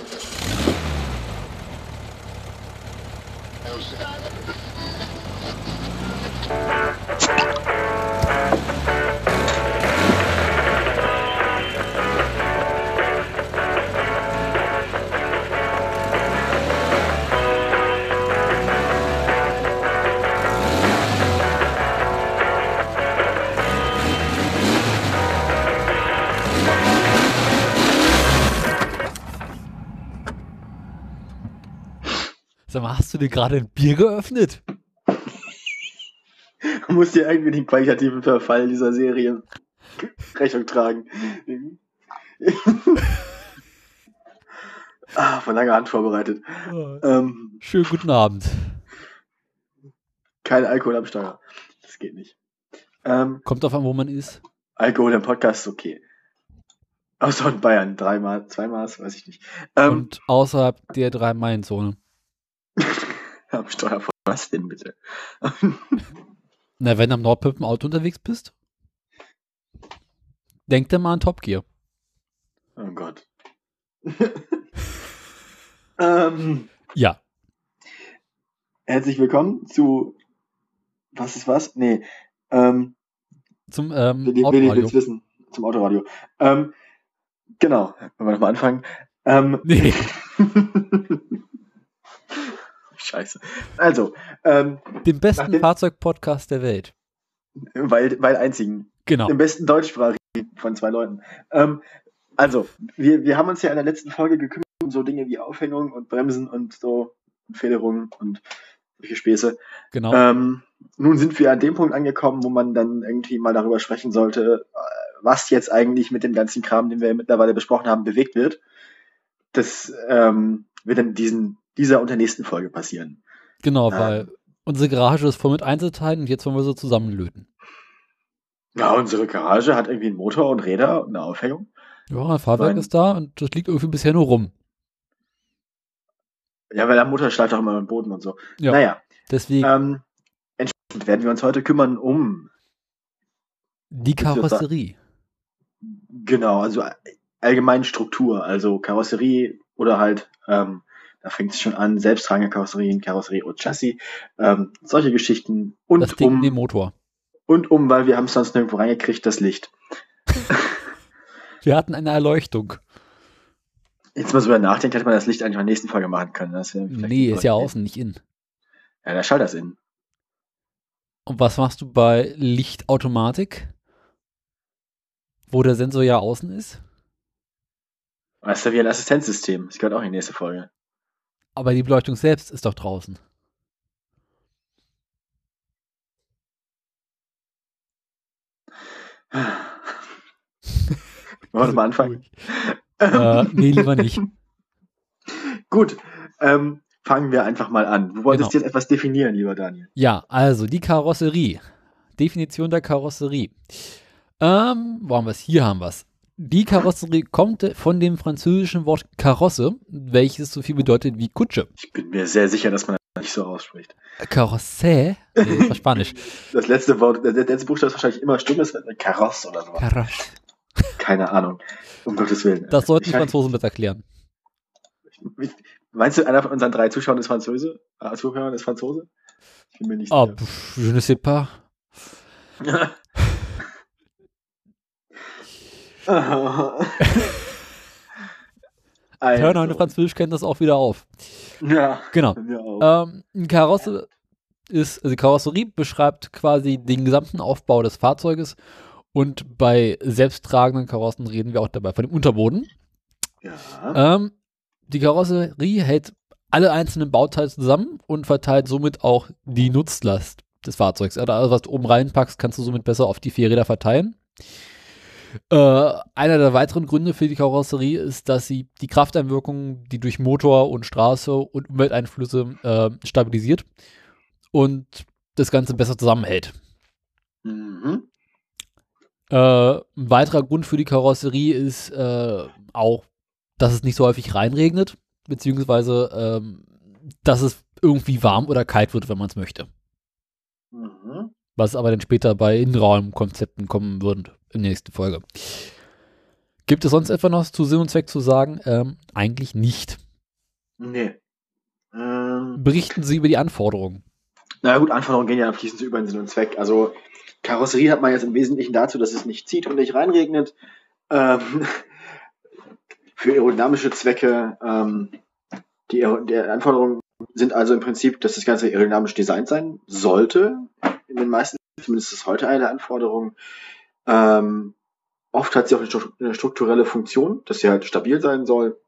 Sag mal, dir gerade ein Bier geöffnet? Man muss dir irgendwie den qualitativen Verfall dieser Serie Rechnung tragen. ah, von langer Hand vorbereitet. Ähm, Schönen guten Abend. kein Alkohol am Steuer. Das geht nicht. Ähm, Kommt auf an, wo man ist. Alkohol im Podcast ist okay. Außer in Bayern. Dreimal, zweimal, weiß ich nicht. Ähm, Und außerhalb der Drei-Meilen-Zone. am Steuer von was denn bitte? Na, wenn du am Nordpip im Auto unterwegs bist, denk dir mal an Top Gear. oh Gott. ähm, Ja. herzlich willkommen zu Was ist was? Nee. Ähm, Zum ähm, Willi, Willi Autoradio. will's wissen. Zum Autoradio. Ähm, genau. Wollen wir nochmal anfangen? Ähm, Nee. Scheiße. Also, ähm, Den besten Fahrzeugpodcast der Welt. weil, weil einzigen. Genau. Den besten deutschsprachigen von zwei Leuten. Ähm, also, wir, wir haben uns ja in der letzten Folge gekümmert um so Dinge wie Aufhängung und Bremsen und so und Federungen und solche Späße. Genau. Ähm, nun sind wir an dem Punkt angekommen, wo man dann irgendwie mal darüber sprechen sollte, was jetzt eigentlich mit dem ganzen Kram, den wir mittlerweile besprochen haben, bewegt wird. Das ähm, wird in diesen, dieser und der nächsten Folge passieren. genau, ähm, weil unsere Garage ist voll mit Einzelteilen und jetzt wollen wir so zusammenlöten. Ja, unsere Garage hat irgendwie einen Motor und Räder und eine Aufhängung. Ja, ein Fahrwerk ist da und das liegt irgendwie bisher nur rum. Ja, weil der Motor schleift auch immer im Boden und so. Ja. Naja, Deswegen ähm, entsprechend werden wir uns heute kümmern um, die Karosserie. genau, also allgemein Struktur, also Karosserie oder halt, ähm, da fängt es schon an, selbsttragende Karosserien, Karosserie und Chassis, ähm, solche Geschichten und Das Ding um, den Motor. und um, weil wir haben es sonst nirgendwo reingekriegt, das Licht. Wir hatten eine Erleuchtung. Jetzt mal so über nachdenkt, hätte man das Licht eigentlich in der nächsten Folge machen können. Das Nee, ist ja außen, nicht innen. Ja, der Schalter ist innen. Und was machst du bei Lichtautomatik? Wo der Sensor ja außen ist? Das ist ja wie ein Assistenzsystem. Das gehört auch in die nächste Folge. Aber die Beleuchtung selbst ist doch draußen. Wollen wir mal anfangen? Äh, nee, lieber nicht. Gut, ähm, fangen wir einfach mal an. Du wolltest Genau. jetzt etwas definieren, lieber Daniel. Ja, also die Karosserie. Definition der Karosserie. Ähm, wo haben wir es? Hier haben wir es. Die Karosserie kommt von dem französischen Wort Karosse, welches so viel bedeutet wie Kutsche. Ich bin mir sehr sicher, dass man das nicht so ausspricht. Karosse? Nee, das war Spanisch. Das letzte Wort, der letzte Buchstabe ist wahrscheinlich immer stumm, ist Kaross oder so. Karosse. Keine Ahnung. Um Gottes Willen. Das sollten die Franzosen besser erklären. ich- Meinst du, einer von unseren drei Zuschauern ist Franzose? Äh, Zuhörern ist Franzose? Ich bin mir nicht Ah, sicher. pff, je ne sais pas. Also, Hör meine Französisch kennt das auch wieder auf. Ja, Genau. Ähm, eine Karosse ist, also die Karosserie beschreibt quasi den gesamten Aufbau des Fahrzeuges und bei selbsttragenden Karossen reden wir auch dabei von dem Unterboden. ja. Ähm, die Karosserie hält alle einzelnen Bauteile zusammen und verteilt somit auch die Nutzlast des Fahrzeugs. Also alles, was du oben reinpackst, kannst du somit besser auf die vier Räder verteilen. Äh, einer der weiteren Gründe für die Karosserie ist, dass sie die Krafteinwirkungen, die durch Motor und Straße und Umwelteinflüsse äh, stabilisiert und das Ganze besser zusammenhält. Mhm. Äh, ein weiterer Grund für die Karosserie ist äh, auch, dass es nicht so häufig reinregnet, beziehungsweise ähm, dass es irgendwie warm oder kalt wird, wenn man es möchte. Mhm. Was aber dann später bei Innenraumkonzepten kommen wird in der nächsten Folge. Gibt es sonst etwas noch zu Sinn und Zweck zu sagen? Ähm, eigentlich nicht. Nee. Ähm, Berichten Sie über die Anforderungen. na gut, Anforderungen gehen ja fließend über den Sinn und Zweck. Also Karosserie hat man jetzt im Wesentlichen dazu, dass es nicht zieht und nicht reinregnet. Ähm, für aerodynamische Zwecke, ähm, die, die Anforderungen sind also im Prinzip, dass das Ganze aerodynamisch designt sein sollte. In den meisten, zumindest ist heute eine der Anforderungen. Ähm, oft hat sie auch eine stru- eine strukturelle Funktion, dass sie halt stabil sein soll.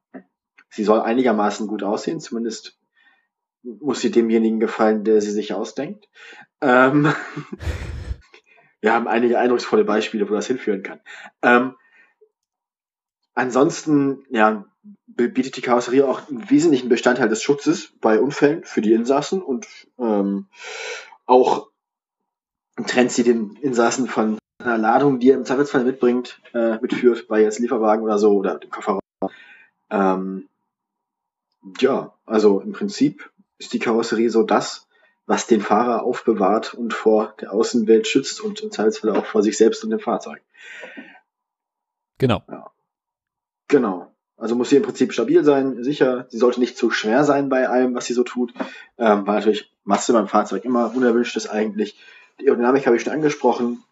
Sie soll einigermaßen gut aussehen, zumindest muss sie demjenigen gefallen, der sie sich ausdenkt. Ähm, wir haben einige eindrucksvolle Beispiele, wo das hinführen kann. Ähm, ansonsten, ja, bietet die Karosserie auch einen wesentlichen Bestandteil des Schutzes bei Unfällen für die Insassen und ähm, auch trennt sie den Insassen von einer Ladung, die er im Zweifelsfall mitbringt, äh, mitführt, bei jetzt Lieferwagen oder so oder dem Kofferraum. Ähm, ja, also im Prinzip ist die Karosserie so das, was den Fahrer aufbewahrt und vor der Außenwelt schützt und im Zweifelsfall auch vor sich selbst und dem Fahrzeug. Genau. Genau. Also muss sie im Prinzip stabil sein, sicher. Sie sollte nicht zu schwer sein bei allem, was sie so tut, ähm, weil natürlich Masse beim Fahrzeug immer unerwünscht ist eigentlich. Die Aerodynamik habe ich schon angesprochen.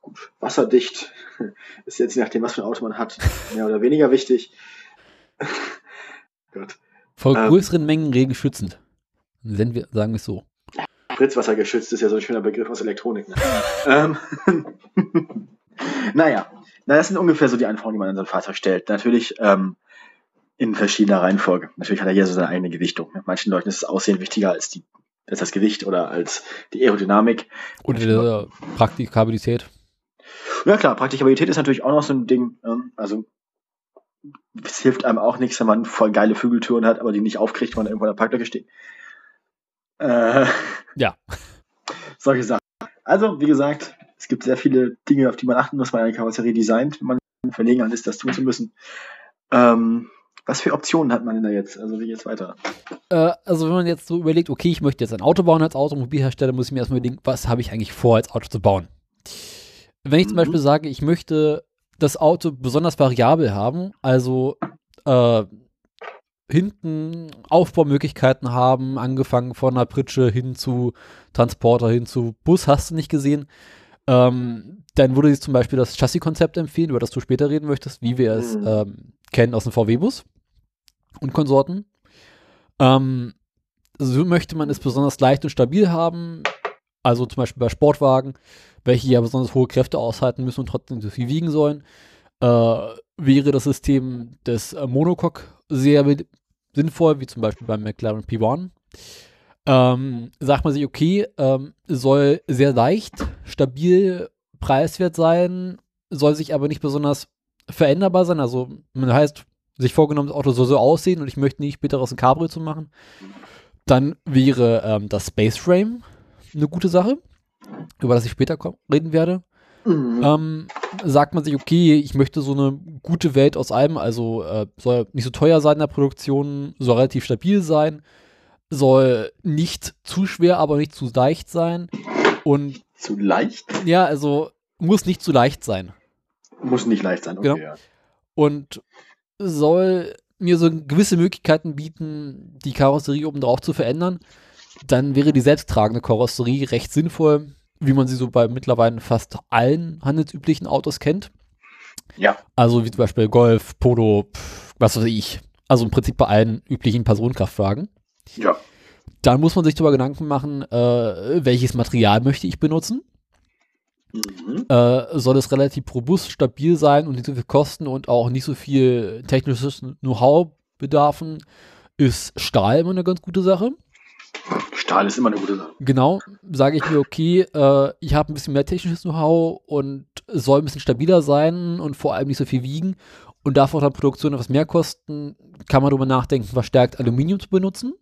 Gut, wasserdicht ist jetzt je nachdem, was für ein Auto man hat, mehr oder weniger wichtig. Gut. Vor Ähm. größeren Mengen Regen schützend. Nennen wir, sagen wir es so. Spritzwasser geschützt ist ja so ein schöner Begriff aus Elektronik. Ne? ähm, naja, na, das sind ungefähr so die Anforderungen, die man an so ein Fahrzeug stellt. Natürlich ähm, in verschiedener Reihenfolge. Natürlich hat er hier so seine eigene Gewichtung. Ne? Manchen Leuten ist das Aussehen wichtiger als, die, als das Gewicht oder als die Aerodynamik. Oder der Praktikabilität. Ja klar, Praktikabilität ist natürlich auch noch so ein Ding. Ähm, also es hilft einem auch nichts, wenn man voll geile Flügeltüren hat, aber die nicht aufkriegt, wenn man irgendwo in der Parklücke steht. Äh, Ja. Solche Sachen. Also, wie gesagt, es gibt sehr viele Dinge, auf die man achten muss, wenn man eine Karosserie designt, wenn man verlegen ist, das tun zu müssen. Ähm, was für Optionen hat man denn da jetzt? Also, wie geht's weiter? Äh, also wenn man jetzt so überlegt, okay, ich möchte jetzt ein Auto bauen als Automobilhersteller, muss ich mir erstmal überlegen, was habe ich eigentlich vor, als Auto zu bauen. Wenn ich zum Mhm. Beispiel sage, ich möchte das Auto besonders variabel haben, also äh, hinten Aufbaumöglichkeiten haben, angefangen von einer Pritsche hin zu Transporter, hin zu Bus, hast du nicht gesehen, ähm, dann würde ich zum Beispiel das Chassis-Konzept empfehlen, über das du später reden möchtest, wie wir es Mhm. ähm, kennen aus dem VW-Bus und Konsorten. Ähm, so möchte man es besonders leicht und stabil haben, also zum Beispiel bei Sportwagen, welche ja besonders hohe Kräfte aushalten müssen und trotzdem so viel wiegen sollen, äh, wäre das System des äh, Monocoque sehr sinnvoll, wie zum Beispiel beim McLaren P1. Ähm, sagt man sich, okay, ähm, soll sehr leicht, stabil, preiswert sein, soll sich aber nicht besonders veränderbar sein. Also, man heißt, sich vorgenommen, das Auto soll so aussehen und ich möchte nicht später aus ein Cabrio zu machen. Dann wäre ähm, das Space Frame eine gute Sache, über das ich später reden werde. Mhm. Ähm, sagt man sich, okay, ich möchte so eine gute Welt aus allem, also äh, soll nicht so teuer sein in der Produktion, soll relativ stabil sein, soll nicht zu schwer, aber nicht zu leicht sein und Zu leicht? ja, also muss nicht zu leicht sein Muss nicht leicht sein, okay. Genau. Ja. und soll mir so gewisse Möglichkeiten bieten, die Karosserie oben drauf zu verändern, dann wäre die selbsttragende Karosserie recht sinnvoll, wie man sie so bei mittlerweile fast allen handelsüblichen Autos kennt. ja. Also wie zum Beispiel Golf, Polo, was weiß ich. Also im Prinzip bei allen üblichen Personenkraftwagen. Ja. Dann muss man sich darüber Gedanken machen, äh, welches Material möchte ich benutzen. Mhm. Äh, soll es relativ robust, stabil sein und nicht so viel kosten und auch nicht so viel technisches Know-how bedarfen, ist Stahl immer eine ganz gute Sache. Stahl ist immer eine gute Sache. Genau, sage ich mir, okay, äh, ich habe ein bisschen mehr technisches Know-how und soll ein bisschen stabiler sein und vor allem nicht so viel wiegen und darf auch dann Produktion etwas mehr kosten, kann man darüber nachdenken, verstärkt Aluminium zu benutzen.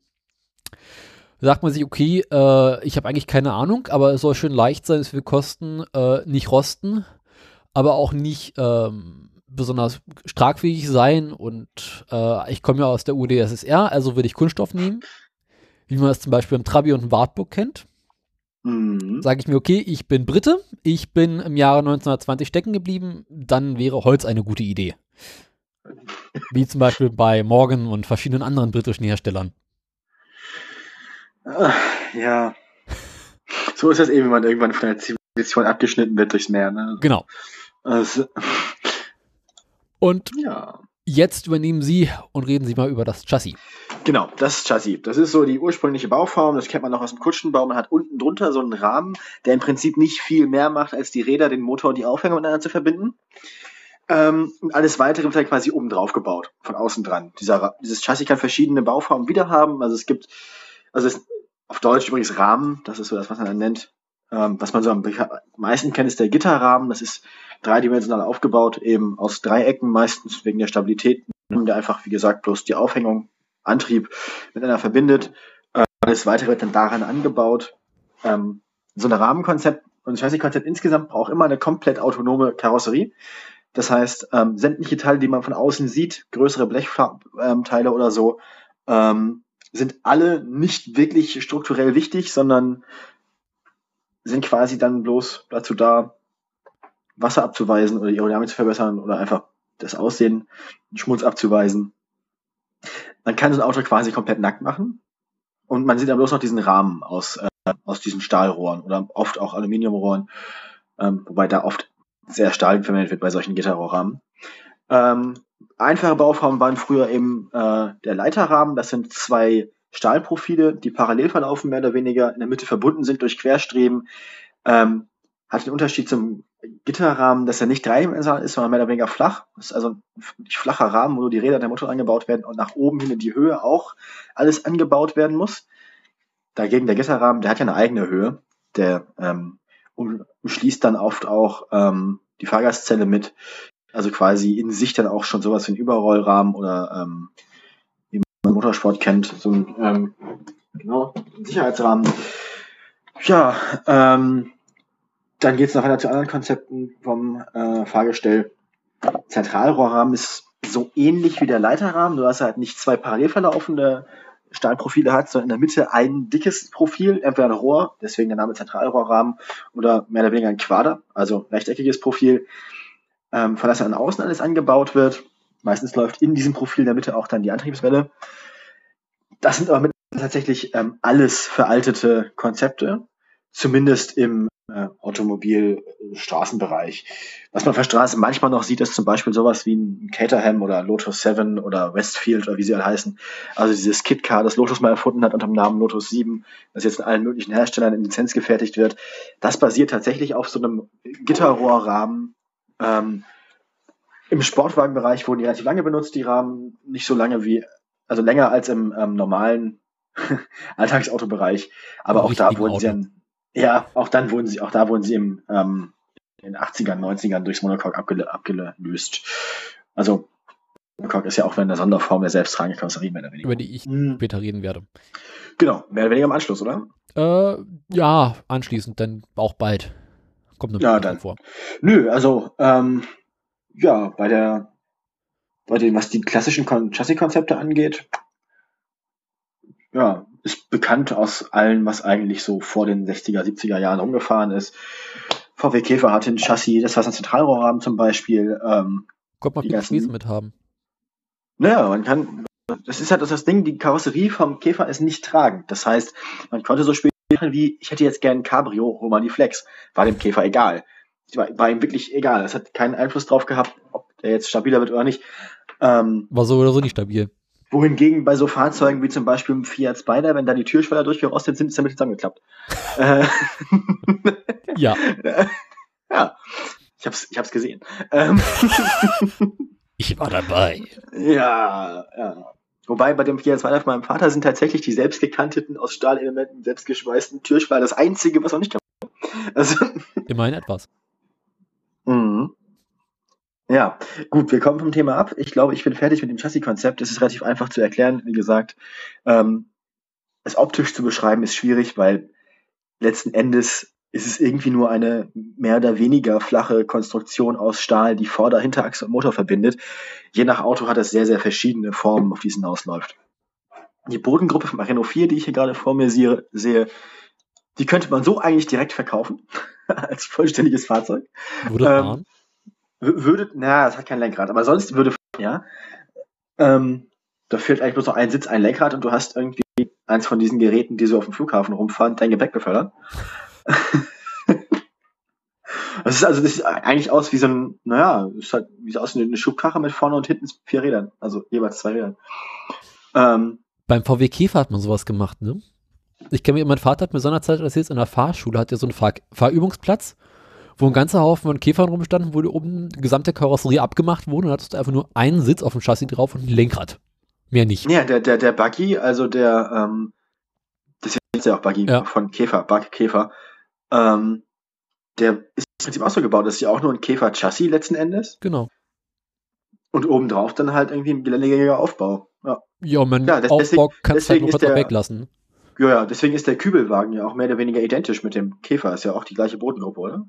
Sagt man sich, okay, äh, ich habe eigentlich keine Ahnung, aber es soll schön leicht sein, es will kosten, äh, nicht rosten, aber auch nicht ähm, besonders tragfähig sein und äh, ich komme ja aus der UdSSR, also würde ich Kunststoff nehmen, wie man es zum Beispiel im Trabi und im Wartburg kennt. mhm. sage ich mir, okay, ich bin Brite, ich bin im Jahre 1920 stecken geblieben, dann wäre Holz eine gute Idee. Wie zum Beispiel bei Morgan und verschiedenen anderen britischen Herstellern. Ja. So ist das eben, wenn man irgendwann von der Zivilisation abgeschnitten wird durchs Meer. Ne? Genau. Also, und ja. Jetzt übernehmen Sie und reden Sie mal über das Chassis. Genau, das Chassis. Das ist so die ursprüngliche Bauform. Das kennt man noch aus dem Kutschenbau. Man hat unten drunter so einen Rahmen, der im Prinzip nicht viel mehr macht, als die Räder, den Motor und die Aufhängung miteinander zu verbinden. Ähm, und alles weitere wird quasi oben drauf gebaut, von außen dran. Dieser, dieses Chassis kann verschiedene Bauformen wieder haben. Also es gibt, also es, auf Deutsch übrigens Rahmen, das ist so das, was man dann nennt. Ähm, was man so am meisten kennt, ist der Gitterrahmen. Das ist dreidimensional aufgebaut, eben aus Dreiecken meistens wegen der Stabilität, der einfach, wie gesagt, bloß die Aufhängung, Antrieb miteinander verbindet. Äh, alles weitere wird dann daran angebaut. Ähm, so ein Rahmenkonzept und das Chassis-Konzept insgesamt braucht immer eine komplett autonome Karosserie. Das heißt, ähm, sämtliche Teile, die man von außen sieht, größere Blechteile oder so, ähm, sind alle nicht wirklich strukturell wichtig, sondern sind quasi dann bloß dazu da, Wasser abzuweisen oder die Aerodynamik zu verbessern oder einfach das Aussehen, Schmutz abzuweisen. Man kann so ein Auto quasi komplett nackt machen und man sieht dann bloß noch diesen Rahmen aus, äh, aus diesen Stahlrohren oder oft auch Aluminiumrohren, ähm, wobei da oft sehr Stahl verwendet wird bei solchen Gitterrohrrahmen. Ähm, einfache Bauformen waren früher eben äh, der Leiterrahmen. Das sind zwei Stahlprofile, die parallel verlaufen, mehr oder weniger, in der Mitte verbunden sind durch Querstreben. Ähm, hat den Unterschied zum Gitterrahmen, dass er nicht dreidimensional ist, sondern mehr oder weniger flach. Das ist also ein flacher Rahmen, wo die Räder der Motor angebaut werden und nach oben hin in die Höhe auch alles angebaut werden muss. Dagegen der Gitterrahmen, der hat ja eine eigene Höhe. Der ähm, umschließt dann oft auch ähm, die Fahrgastzelle mit. Also quasi in sich dann auch schon sowas wie ein Überrollrahmen oder ähm, wie man Motorsport kennt, so ein ähm, genau, Sicherheitsrahmen. Ja, ähm, dann geht es noch weiter zu anderen Konzepten vom äh, Fahrgestell. Zentralrohrrahmen ist so ähnlich wie der Leiterrahmen, nur dass er halt nicht zwei parallel verlaufende Stahlprofile hat, sondern in der Mitte ein dickes Profil, entweder ein Rohr, deswegen der Name Zentralrohrrahmen, oder mehr oder weniger ein Quader, also rechteckiges Profil, ähm, von das an außen alles angebaut wird. Meistens läuft in diesem Profil in der Mitte auch dann die Antriebswelle. Das sind aber tatsächlich ähm, alles veraltete Konzepte, zumindest im äh, Automobil-Straßenbereich. Was man auf der Straße manchmal noch sieht, ist zum Beispiel sowas wie ein Caterham oder Lotus 7 oder Westfield oder wie sie alle heißen. Also dieses Kit-Car, das Lotus mal erfunden hat unter dem Namen Lotus 7, das jetzt in allen möglichen Herstellern in Lizenz gefertigt wird. Das basiert tatsächlich auf so einem Gitterrohrrahmen. Ähm, Im Sportwagenbereich wurden die relativ lange benutzt, die Rahmen. Nicht so lange wie, also länger als im ähm, normalen Alltagsautobereich. Aber auch da wurden Auto. sie dann ja, auch dann wurden sie, auch da wurden sie im, ähm, in den 80ern, 90ern durchs Monocoque abgel abgelöst. Also Monocoque ist ja auch eine Sonderform der selbsttragenden Karosserie, mehr oder weniger. Über die ich hm. später reden werde. Genau, mehr oder weniger im Anschluss, oder? Äh, ja, anschließend, dann auch bald. Kommt noch ja, dann. vor. Nö, also, ähm, ja, bei der, bei dem, was die klassischen Chassis-Konzepte angeht, ja, ist bekannt aus allem, was eigentlich so vor den 60er, 70er Jahren umgefahren ist. VW Käfer hatte ein Chassis, das war ein Zentralrohrrahmen zum Beispiel. Ähm, Kommt man die Spieße mit haben. Naja, man kann, das ist halt das Ding, die Karosserie vom Käfer ist nicht tragend. Das heißt, man konnte so spielen wie, ich hätte jetzt gern ein Cabrio, Romani Flex. War dem Käfer egal. War, war ihm wirklich egal. Das hat keinen Einfluss drauf gehabt, ob der jetzt stabiler wird oder nicht. Ähm, war so oder so nicht stabil. Wohingegen bei so Fahrzeugen wie zum Beispiel im Fiat Spider, wenn da die Türschwelle durchgerostet sind, ist damit zusammengeklappt. Äh, ja. ja. Ich hab's, ich hab's gesehen. Ähm, ich war dabei. Ja, ja. Wobei bei dem Fiat Spider von meinem Vater sind tatsächlich die selbstgekanteten, aus Stahlelementen selbstgeschweißten Türschweiler das einzige, was noch nicht kaputt Also, Immerhin etwas. Mhm. Ja, gut, wir kommen vom Thema ab. Ich glaube, ich bin fertig mit dem Chassis-Konzept. Es ist relativ einfach zu erklären, wie gesagt. Ähm, es optisch zu beschreiben ist schwierig, weil letzten Endes ist es irgendwie nur eine mehr oder weniger flache Konstruktion aus Stahl, die Vorder-, Hinterachse und Motor verbindet. Je nach Auto hat es sehr, sehr verschiedene Formen, auf die es hinausläuft. Die Bodengruppe vom Renault 4, die ich hier gerade vor mir sehe, Die könnte man so eigentlich direkt verkaufen, als vollständiges Fahrzeug. Würde Ähm, Würde, na, es hat kein Lenkrad, aber sonst würde, ja. Ähm, da fehlt eigentlich bloß noch ein Sitz, ein Lenkrad und du hast irgendwie eins von diesen Geräten, die so auf dem Flughafen rumfahren, dein Gepäck befördern. Das ist also, das sieht eigentlich aus wie so ein, naja, ist halt wie so aus eine Schubkarre mit vorne und hinten vier Rädern, also jeweils zwei Rädern. Ähm, Beim VW Käfer hat man sowas gemacht, ne? Ich kenne mich, mein Vater hat mir seinerzeit erzählt, in der Fahrschule hat er so einen Fahr Fahrübungsplatz, wo ein ganzer Haufen von Käfern rumstanden, wo oben die gesamte Karosserie abgemacht wurde und hattest du einfach nur einen Sitz auf dem Chassis drauf und ein Lenkrad. Mehr nicht. ja, der, der, der Buggy, also der, ähm, das ist ja auch Buggy Ja. von Käfer, Bug Käfer, ähm, der ist im Prinzip auch so gebaut, das ist ja auch nur ein Käfer-Chassis letzten Endes. Genau. Und obendrauf dann halt irgendwie ein geländegängiger Aufbau. Ja. Ja, mein Ja, das- Aufbau kannst du halt deswegen der- weglassen. ja, ja, deswegen ist der Kübelwagen ja auch mehr oder weniger identisch mit dem Käfer. Ist ja auch die gleiche Bodengruppe, oder?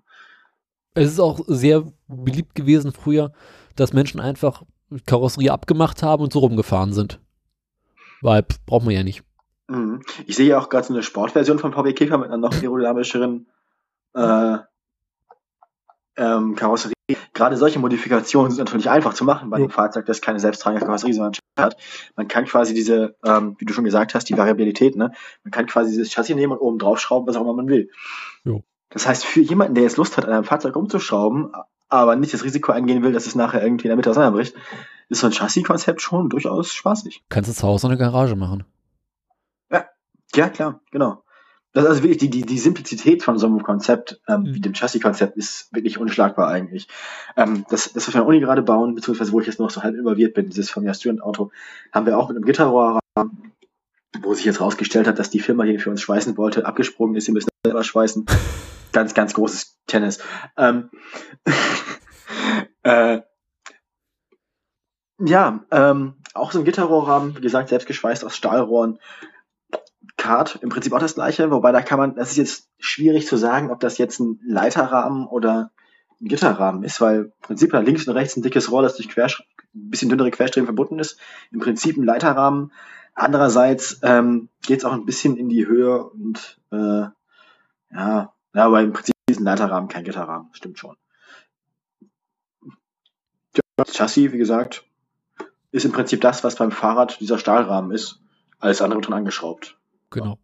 Es ist auch sehr beliebt gewesen früher, dass Menschen einfach Karosserie abgemacht haben und so rumgefahren sind. Weil, pff, braucht man ja nicht. Mhm. Ich sehe ja auch gerade so eine Sportversion von VW Käfer mit einer noch aerodynamischeren äh, ähm, Karosserie. Gerade solche Modifikationen sind natürlich einfach zu machen bei Jo. einem Fahrzeug, das keine selbsttragende Karosserie sondern hat. Man kann quasi diese, ähm, wie du schon gesagt hast, die Variabilität, ne? Man kann quasi dieses Chassis nehmen und oben drauf schrauben, was auch immer man will. Jo. Das heißt, für jemanden, der jetzt Lust hat, an einem Fahrzeug rumzuschrauben, aber nicht das Risiko eingehen will, dass es nachher irgendwie in der Mitte auseinanderbricht, ist so ein Chassis-Konzept schon durchaus spaßig. Kannst du zu Hause eine Garage machen. Ja, klar, genau. Das ist also wirklich die, die, die Simplizität von so einem Konzept, ähm, Mhm. wie dem Chassis-Konzept, ist wirklich unschlagbar eigentlich. Ähm, das, das, was wir an der Uni gerade bauen, beziehungsweise wo ich jetzt noch so halb involviert bin, dieses von der Student-Auto, haben wir auch mit einem Gitterrohr, wo sich jetzt rausgestellt hat, dass die Firma, die für uns schweißen wollte, abgesprungen ist, sie müssen selber schweißen. ganz, ganz großes Tennis. Ähm, äh, ja, ähm, auch so ein Gitterrohrrahmen, wie gesagt, selbst geschweißt aus Stahlrohren. Kart, im Prinzip auch das gleiche, wobei da kann man, das ist jetzt schwierig zu sagen, ob das jetzt ein Leiterrahmen oder ein Gitterrahmen ist, weil im Prinzip da links und rechts ein dickes Rohr, das durch Quersch ein bisschen dünnere Querstreben verbunden ist. Im Prinzip ein Leiterrahmen. Andererseits ähm, geht es auch ein bisschen in die Höhe und äh, ja, ja, aber im Prinzip ist ein Leiterrahmen kein Gitterrahmen, stimmt schon. Das Chassis, wie gesagt, ist im Prinzip das, was beim Fahrrad dieser Stahlrahmen ist, alles andere dran angeschraubt. Genau.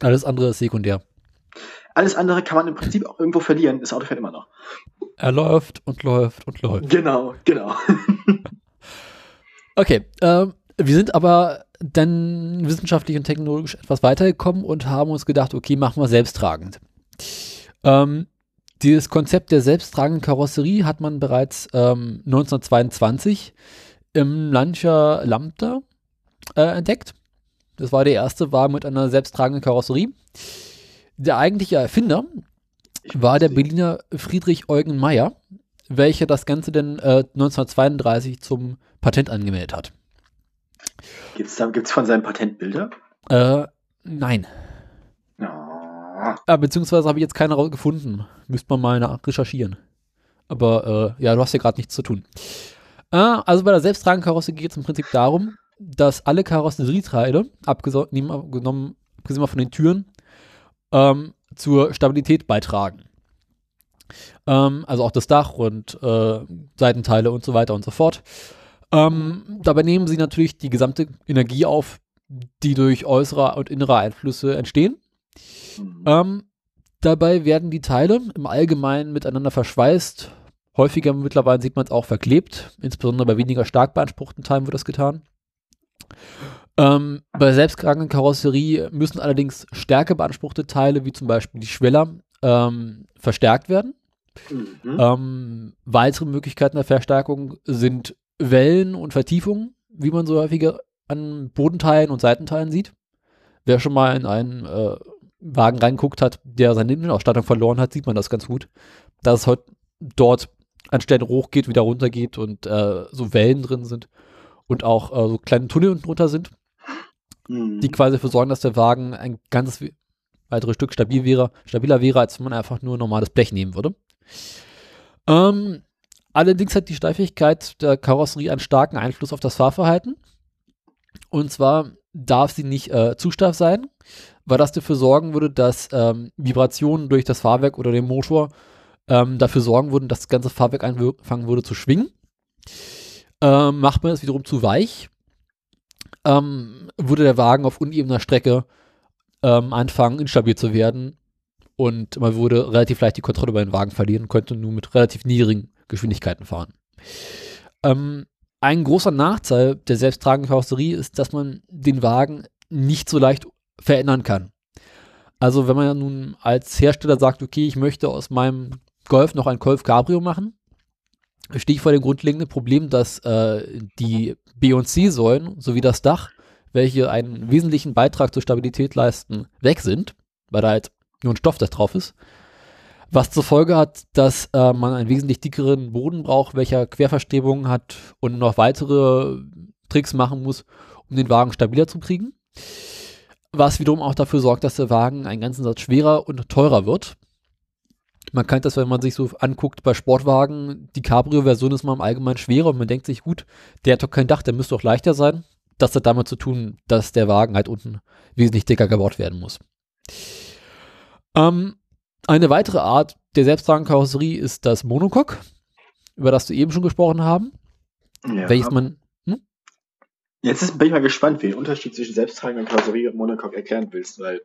Alles andere ist sekundär. Alles andere kann man im Prinzip auch irgendwo verlieren. Das Auto fährt immer noch. Er läuft und läuft und läuft. Genau, genau. Okay, ähm, wir sind aber dann wissenschaftlich und technologisch etwas weitergekommen und haben uns gedacht, okay, machen wir selbsttragend. Ähm, dieses Konzept der selbsttragenden Karosserie hat man bereits ähm, 1922 im Lancia Lambda äh, entdeckt. Das war der erste Wagen mit einer selbsttragenden Karosserie. Der eigentliche Erfinder war der Berliner Friedrich Eugen Meyer, welcher das Ganze dann äh, 1932 zum Patent angemeldet hat. Da, gibt's von seinem Patent Bilder? Äh, nein. Ja. Äh, beziehungsweise habe ich jetzt keine gefunden. Müsste man mal nach recherchieren. Aber äh, ja, du hast ja gerade nichts zu tun. Äh, also bei der selbsttragenden Karosserie geht es im Prinzip darum, dass alle Karosserieteile, abgenommen, abgesehen von den Türen, ähm, zur Stabilität beitragen. Ähm, also auch das Dach und äh, Seitenteile und so weiter und so fort. Ähm, dabei nehmen sie natürlich die gesamte Energie auf, die durch äußere und innere Einflüsse entstehen. Mhm. Ähm, dabei werden die Teile im Allgemeinen miteinander verschweißt. Häufiger mittlerweile sieht man es auch verklebt. Insbesondere bei weniger stark beanspruchten Teilen wird das getan. Ähm, bei selbsttragenden Karosserie müssen allerdings stärker beanspruchte Teile, wie zum Beispiel die Schweller, ähm, verstärkt werden. Mhm. Ähm, weitere Möglichkeiten der Verstärkung sind Wellen und Vertiefungen, wie man so häufiger an Bodenteilen und Seitenteilen sieht. Wer schon mal in einen äh, Wagen reinguckt hat, der seine Innenausstattung verloren hat, sieht man das ganz gut. Dass es heute dort an Stellen hochgeht, wieder runtergeht und äh, so Wellen drin sind und auch äh, so kleine Tunnel unten drunter sind, Mhm. die quasi dafür sorgen, dass der Wagen ein ganzes we- weiteres Stück stabil wäre, stabiler wäre, als wenn man einfach nur normales Blech nehmen würde. Ähm, allerdings hat die Steifigkeit der Karosserie einen starken Einfluss auf das Fahrverhalten. Und zwar darf sie nicht äh, zu steif sein, weil das dafür sorgen würde, dass ähm, Vibrationen durch das Fahrwerk oder den Motor ähm, dafür sorgen würden, dass das ganze Fahrwerk anfangen würde zu schwingen. Ähm, macht man es wiederum zu weich, ähm, würde der Wagen auf unebener Strecke ähm, anfangen, instabil zu werden und man würde relativ leicht die Kontrolle über den Wagen verlieren, könnte nur mit relativ niedrigen Geschwindigkeiten fahren. Ähm, ein großer Nachteil der selbsttragenden Karosserie ist, dass man den Wagen nicht so leicht verändern kann. Also wenn man ja nun als Hersteller sagt, okay, ich möchte aus meinem Golf noch ein Golf Cabrio machen, stehe ich vor dem grundlegenden Problem, dass äh, die B- und C-Säulen sowie das Dach, welche einen wesentlichen Beitrag zur Stabilität leisten, weg sind, weil da halt nur ein Stoff, das drauf ist. Was zur Folge hat, dass äh, man einen wesentlich dickeren Boden braucht, welcher Querverstrebungen hat und noch weitere Tricks machen muss, um den Wagen stabiler zu kriegen. Was wiederum auch dafür sorgt, dass der Wagen einen ganzen Satz schwerer und teurer wird. Man kennt das, wenn man sich so anguckt bei Sportwagen, die Cabrio-Version ist mal im Allgemeinen schwerer und man denkt sich, gut, der hat doch kein Dach, der müsste doch leichter sein. Das hat damit zu tun, dass der Wagen halt unten wesentlich dicker gebaut werden muss. Ähm, eine weitere Art der selbsttragenden Karosserie ist das Monocoque, über das du eben schon gesprochen haben, Ja. welches man Jetzt ist, bin ich mal gespannt, wie den Unterschied zwischen selbsttragender Karosserie und Monocoque erklären willst, weil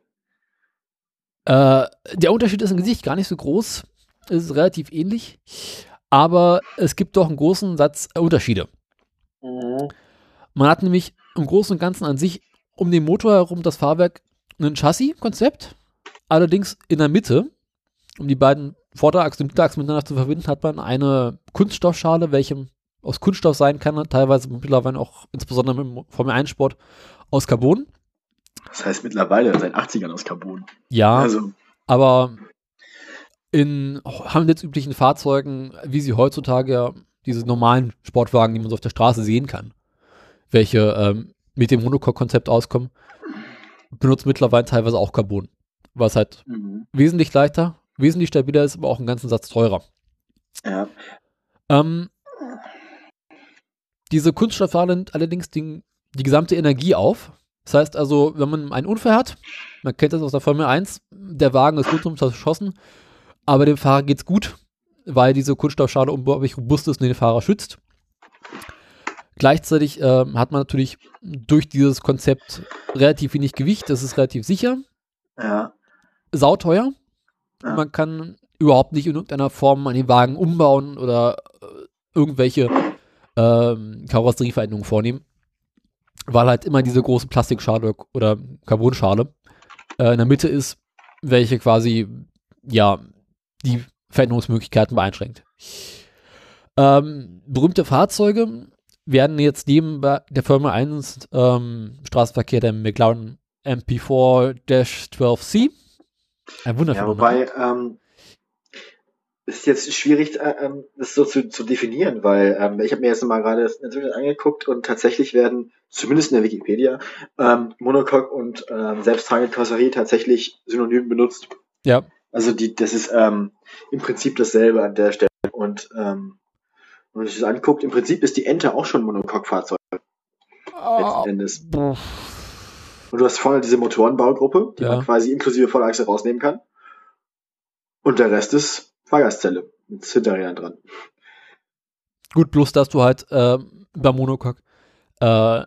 Äh, der Unterschied ist im Gesicht gar nicht so groß. Es ist relativ ähnlich. Aber es gibt doch einen großen Satz äh, Unterschiede. Man hat nämlich im Großen und Ganzen an sich um den Motor herum das Fahrwerk ein Chassis-Konzept. Allerdings in der Mitte, um die beiden Vorderachsen und Hinterachsen miteinander zu verbinden, hat man eine Kunststoffschale, welche aus Kunststoff sein kann, teilweise mittlerweile auch insbesondere im Formel 1 Sport aus Carbon. das heißt mittlerweile seit 80ern aus Carbon. Ja, Also, Aber in handelsüblichen Fahrzeugen, wie sie heutzutage ja diese normalen Sportwagen, die man so auf der Straße sehen kann, welche ähm, mit dem Monocoque-Konzept auskommen, benutzt mittlerweile teilweise auch Carbon. Was halt mhm. wesentlich leichter, wesentlich stabiler ist, aber auch einen ganzen Satz teurer. ja. Ähm, diese Kunststoffware nimmt allerdings die, die gesamte Energie auf. Das heißt also, wenn man einen Unfall hat, man kennt das aus der Formel 1, der Wagen ist rundum zerschossen, aber dem Fahrer geht's gut, weil diese Kunststoffschale unglaublich robust ist und den Fahrer schützt. Gleichzeitig ähm, hat man natürlich durch dieses Konzept relativ wenig Gewicht, das ist relativ sicher, Ja. sauteuer. Ja. Man kann überhaupt nicht in irgendeiner Form an den Wagen umbauen oder äh, irgendwelche ähm, Karosserieveränderungen vornehmen, weil halt immer diese große Plastikschale oder Carbonschale äh, in der Mitte ist, welche quasi ja die Veränderungsmöglichkeiten beeinschränkt. Ähm, berühmte Fahrzeuge werden jetzt neben der Firma 1 ähm, Straßenverkehr der McLaren MP4-12C. Ein Ja, wundervoller Name. wobei, ähm, ist jetzt schwierig, äh, ähm, das so zu, zu definieren, weil ähm, ich habe mir jetzt mal gerade das natürlich angeguckt und tatsächlich werden, zumindest in der Wikipedia, ähm, Monocoque und ähm, selbsttragende Karosserie tatsächlich synonym benutzt. Ja, Also die, das ist ähm, im Prinzip dasselbe an der Stelle. Und ähm, wenn man sich das anguckt, im Prinzip ist die Ente auch schon Monocoque-Fahrzeug letzten Endes. Und du hast vorne diese Motorenbaugruppe, die Ja. man quasi inklusive Vorderachse rausnehmen kann. Und der Rest ist Fahrgastzelle mit Hinterrädern dran. Gut, bloß dass du halt ähm, beim Monocoque äh,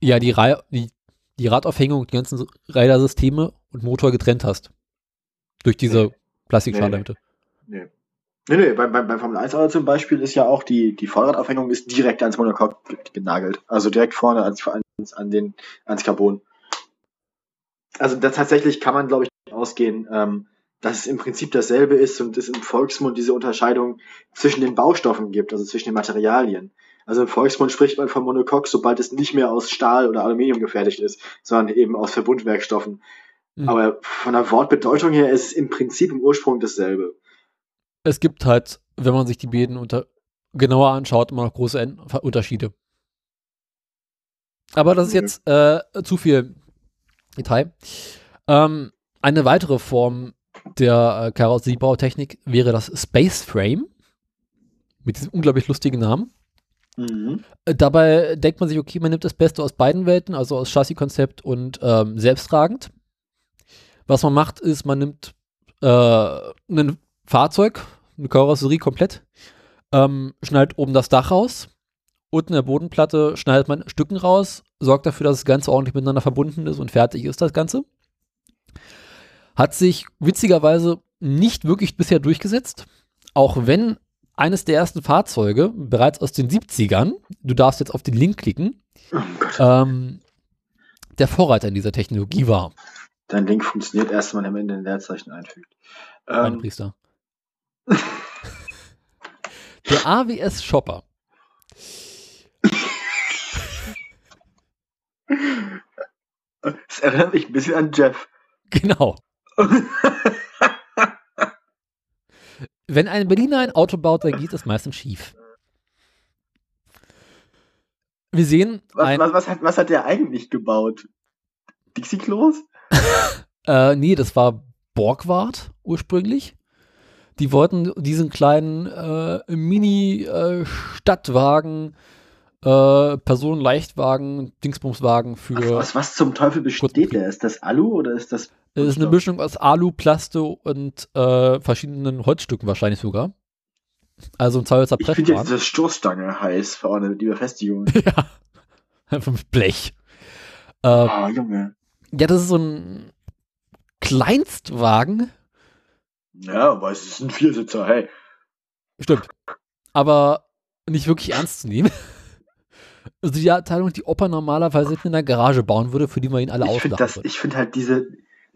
ja die, Rei die, die Radaufhängung, die ganzen Rädersysteme und Motor getrennt hast. Durch diese Nee. Plastikschale Nee. Nee. Nee, nee, beim, beim, beim Formel 1 Auto zum Beispiel ist ja auch die, die Vorderradaufhängung ist direkt ans Monocoque ge- genagelt. Also direkt vorne ans, ans, an den, ans Carbon. Also da tatsächlich kann man, glaube ich, ausgehen, ähm, dass es im Prinzip dasselbe ist und es im Volksmund diese Unterscheidung zwischen den Baustoffen gibt, also zwischen den Materialien. Also im Volksmund spricht man von Monocoque, sobald es nicht mehr aus Stahl oder Aluminium gefertigt ist, sondern eben aus Verbundwerkstoffen. Mhm. Aber von der Wortbedeutung her ist es im Prinzip im Ursprung dasselbe. Es gibt halt, wenn man sich die beiden unter genauer anschaut, immer noch große En Unterschiede. Aber das ist Mhm. jetzt äh, zu viel Detail. Ähm, eine weitere Form der äh, Karosseriebautechnik wäre das Space Frame. Mit diesem unglaublich lustigen Namen. Mhm. Äh, Dabei denkt man sich, okay, man nimmt das Beste aus beiden Welten, also aus Chassis-Konzept und ähm, selbsttragend. Was man macht, ist, man nimmt äh, ein Fahrzeug, eine Karosserie komplett, ähm, schneidet oben das Dach raus, unten in der Bodenplatte schneidet man Stücken raus, sorgt dafür, dass das Ganze ordentlich miteinander verbunden ist und fertig ist das Ganze. Hat sich witzigerweise nicht wirklich bisher durchgesetzt, auch wenn eines der ersten Fahrzeuge bereits aus den 70ern, du darfst jetzt auf den Link klicken, Oh ähm, der Vorreiter in dieser Technologie war. Dein Link funktioniert erst, wenn man am Ende ein Leerzeichen einfügt. Mein Ähm, Priester. Der AWS Shopper. es erinnert mich ein bisschen an Jeff. Genau. Wenn ein Berliner ein Auto baut, dann geht es meistens schief. Wir sehen Was, was, was, hat, was hat der eigentlich gebaut? Dixie-Klos? äh, nee, das war Borgward ursprünglich. Die wollten diesen kleinen äh, Mini-Stadtwagen, äh, Personenleichtwagen, Dingsbumswagen für. Was, was zum Teufel besteht der? Ist das Alu oder ist das. Es ist eine Mischung aus Alu, Plasto und äh, verschiedenen Holzstücken wahrscheinlich sogar. Also ein Zweihölzer Ich finde jetzt diese Stoßstange heiß vorne, die Befestigung. ja. Einfach mit Blech. Äh, Ah, Junge. ja, das ist so ein Kleinstwagen. Ja, aber es ist ein Viersitzer, hey. Stimmt. Aber nicht wirklich ernst zu nehmen. Also die Abteilung, die Opa normalerweise in der Garage bauen würde, für die man ihn alle Ich auslachen das, würde. ich finde halt diese.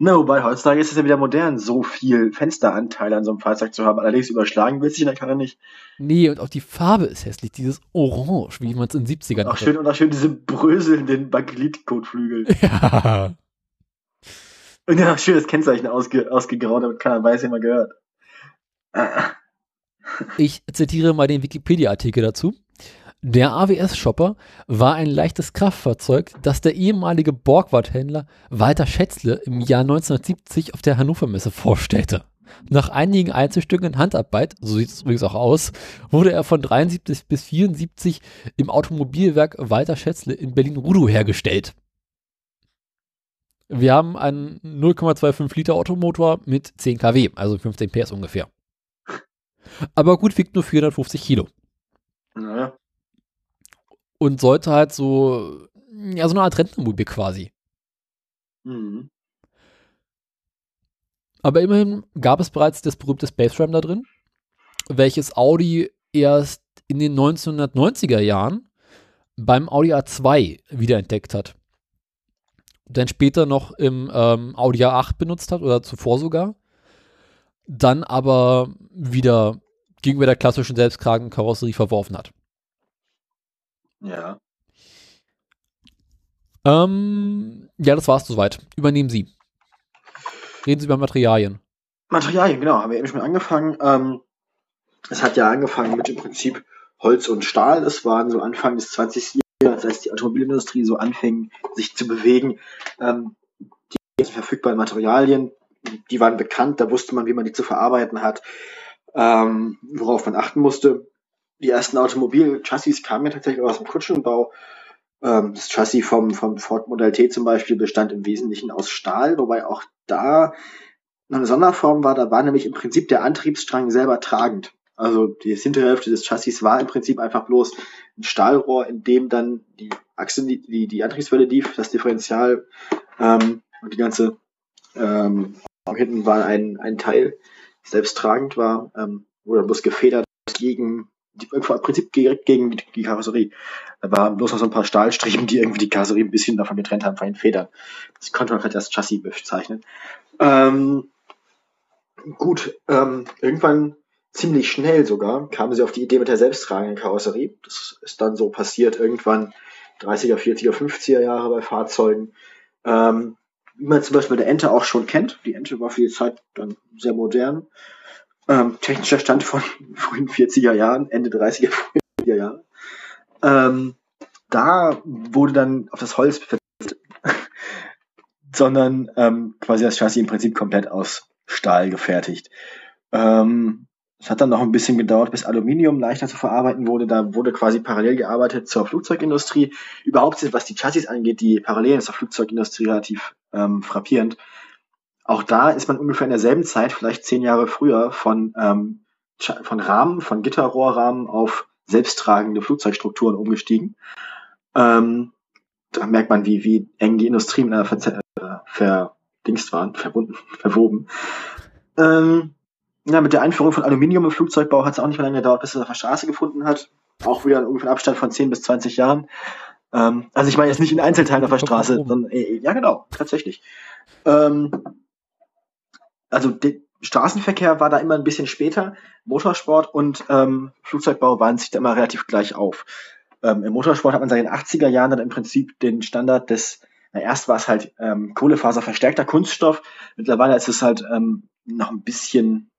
Na, wobei heutzutage ist es ja wieder modern, so viel Fensteranteil an so einem Fahrzeug zu haben. Allerdings überschlagen will sich in der Karre nicht. Nee, und auch die Farbe ist hässlich. Dieses Orange, wie man es in den 70ern Auch schön und auch schön diese bröselnden Bakelit-Kotflügel. Ja. Und ja, schön das Kennzeichen ausge, ausgegraut, damit keiner weiß, wer man gehört. Ah, Ich zitiere mal den Wikipedia-Artikel dazu. Der AWS-Shopper war ein leichtes Kraftfahrzeug, das der ehemalige Borgward-Händler Walter Schätzle im Jahr 1970 auf der Hannover Messe vorstellte. Nach einigen Einzelstücken in Handarbeit, so sieht es übrigens auch aus, wurde er von 73 bis 74 im Automobilwerk Walter Schätzle in Berlin-Rudow hergestellt. Wir haben einen 0,25 Liter Automotor mit 10 kW, also 15 PS ungefähr. Aber gut, wiegt nur 450 Kilo. naja. Und sollte halt so, ja, so eine Art Rentnermobil quasi. Mhm. Aber immerhin gab es bereits das berühmte Space Ram da drin, welches Audi erst in den 1990er Jahren beim Audi A2 wiederentdeckt hat. Dann später noch im ähm, Audi A8 benutzt hat oder zuvor sogar. Dann aber wieder gegenüber der klassischen selbstkragenden Karosserie verworfen hat. Ja. Ähm, ja, das war's soweit. Übernehmen Sie. Reden Sie über Materialien. Materialien, genau, haben wir eben schon angefangen. Ähm, es hat ja angefangen mit im Prinzip Holz und Stahl. Es waren so Anfang des 20. Jahrhunderts, als die Automobilindustrie so anfing, sich zu bewegen. Ähm, die ganzen verfügbaren Materialien, die waren bekannt, da wusste man, wie man die zu verarbeiten hat, ähm, worauf man achten musste. Die ersten Automobil-Chassis kamen ja tatsächlich aus dem Kutschenbau. Ähm, das Chassis vom, vom Ford Model T zum Beispiel bestand im Wesentlichen aus Stahl, wobei auch da noch eine Sonderform war, da war nämlich im Prinzip der Antriebsstrang selber tragend. Also die hintere Hälfte des Chassis war im Prinzip einfach bloß ein Stahlrohr, in dem dann die Achse, die, die, die Antriebswelle lief, das Differential ähm, und die ganze ähm, hinten war ein, ein Teil, das selbst tragend war, ähm, wurde bloß gefedert gegen im Prinzip direkt gegen die, Karosserie. Da waren bloß noch so ein paar Stahlstrichen, die irgendwie die Karosserie ein bisschen davon getrennt haben von den Federn. Das konnte man halt als Chassis bezeichnen. Ähm, gut, ähm, irgendwann ziemlich schnell sogar kamen sie auf die Idee mit der selbsttragenden Karosserie. Das ist dann so passiert irgendwann 30er, 40er, 50er Jahre bei Fahrzeugen. Ähm, wie man zum Beispiel der Ente auch schon kennt. Die Ente war für die Zeit dann sehr modern. Ähm, technischer Stand von frühen 40er Jahren, Ende 30er, frühen 40er Jahre. Ähm, da wurde dann auf das Holz verzichtet, sondern ähm, quasi das Chassis im Prinzip komplett aus Stahl gefertigt. Ähm, es hat dann noch ein bisschen gedauert, bis Aluminium leichter zu verarbeiten wurde. Da wurde quasi parallel gearbeitet zur Flugzeugindustrie. Überhaupt, was die Chassis angeht, die Parallelen zur Flugzeugindustrie relativ ähm, frappierend. Auch da ist man ungefähr in derselben Zeit, vielleicht zehn Jahre früher, von, ähm, von Rahmen, von Gitterrohrrahmen auf selbsttragende Flugzeugstrukturen umgestiegen. Ähm, da merkt man, wie, wie eng die Industrie miteinander ver, verdingst waren, verbunden, verwoben. Ähm, ja, mit der Einführung von Aluminium im Flugzeugbau hat es auch nicht mehr lange gedauert, bis es auf der Straße gefunden hat. Auch wieder ungefähr einen Abstand von 10 bis 20 Jahren. Ähm, also ich meine jetzt nicht in Einzelteilen auf der Straße, sondern äh, ja genau, tatsächlich. Ähm, also der Straßenverkehr war da immer ein bisschen später. Motorsport und ähm, Flugzeugbau waren sich da immer relativ gleich auf. Ähm, Im Motorsport hat man seit den 80er Jahren dann im Prinzip den Standard des, na, erst war es halt ähm, Kohlefaserverstärkter Kunststoff. Mittlerweile ist es halt ähm, noch ein bisschen,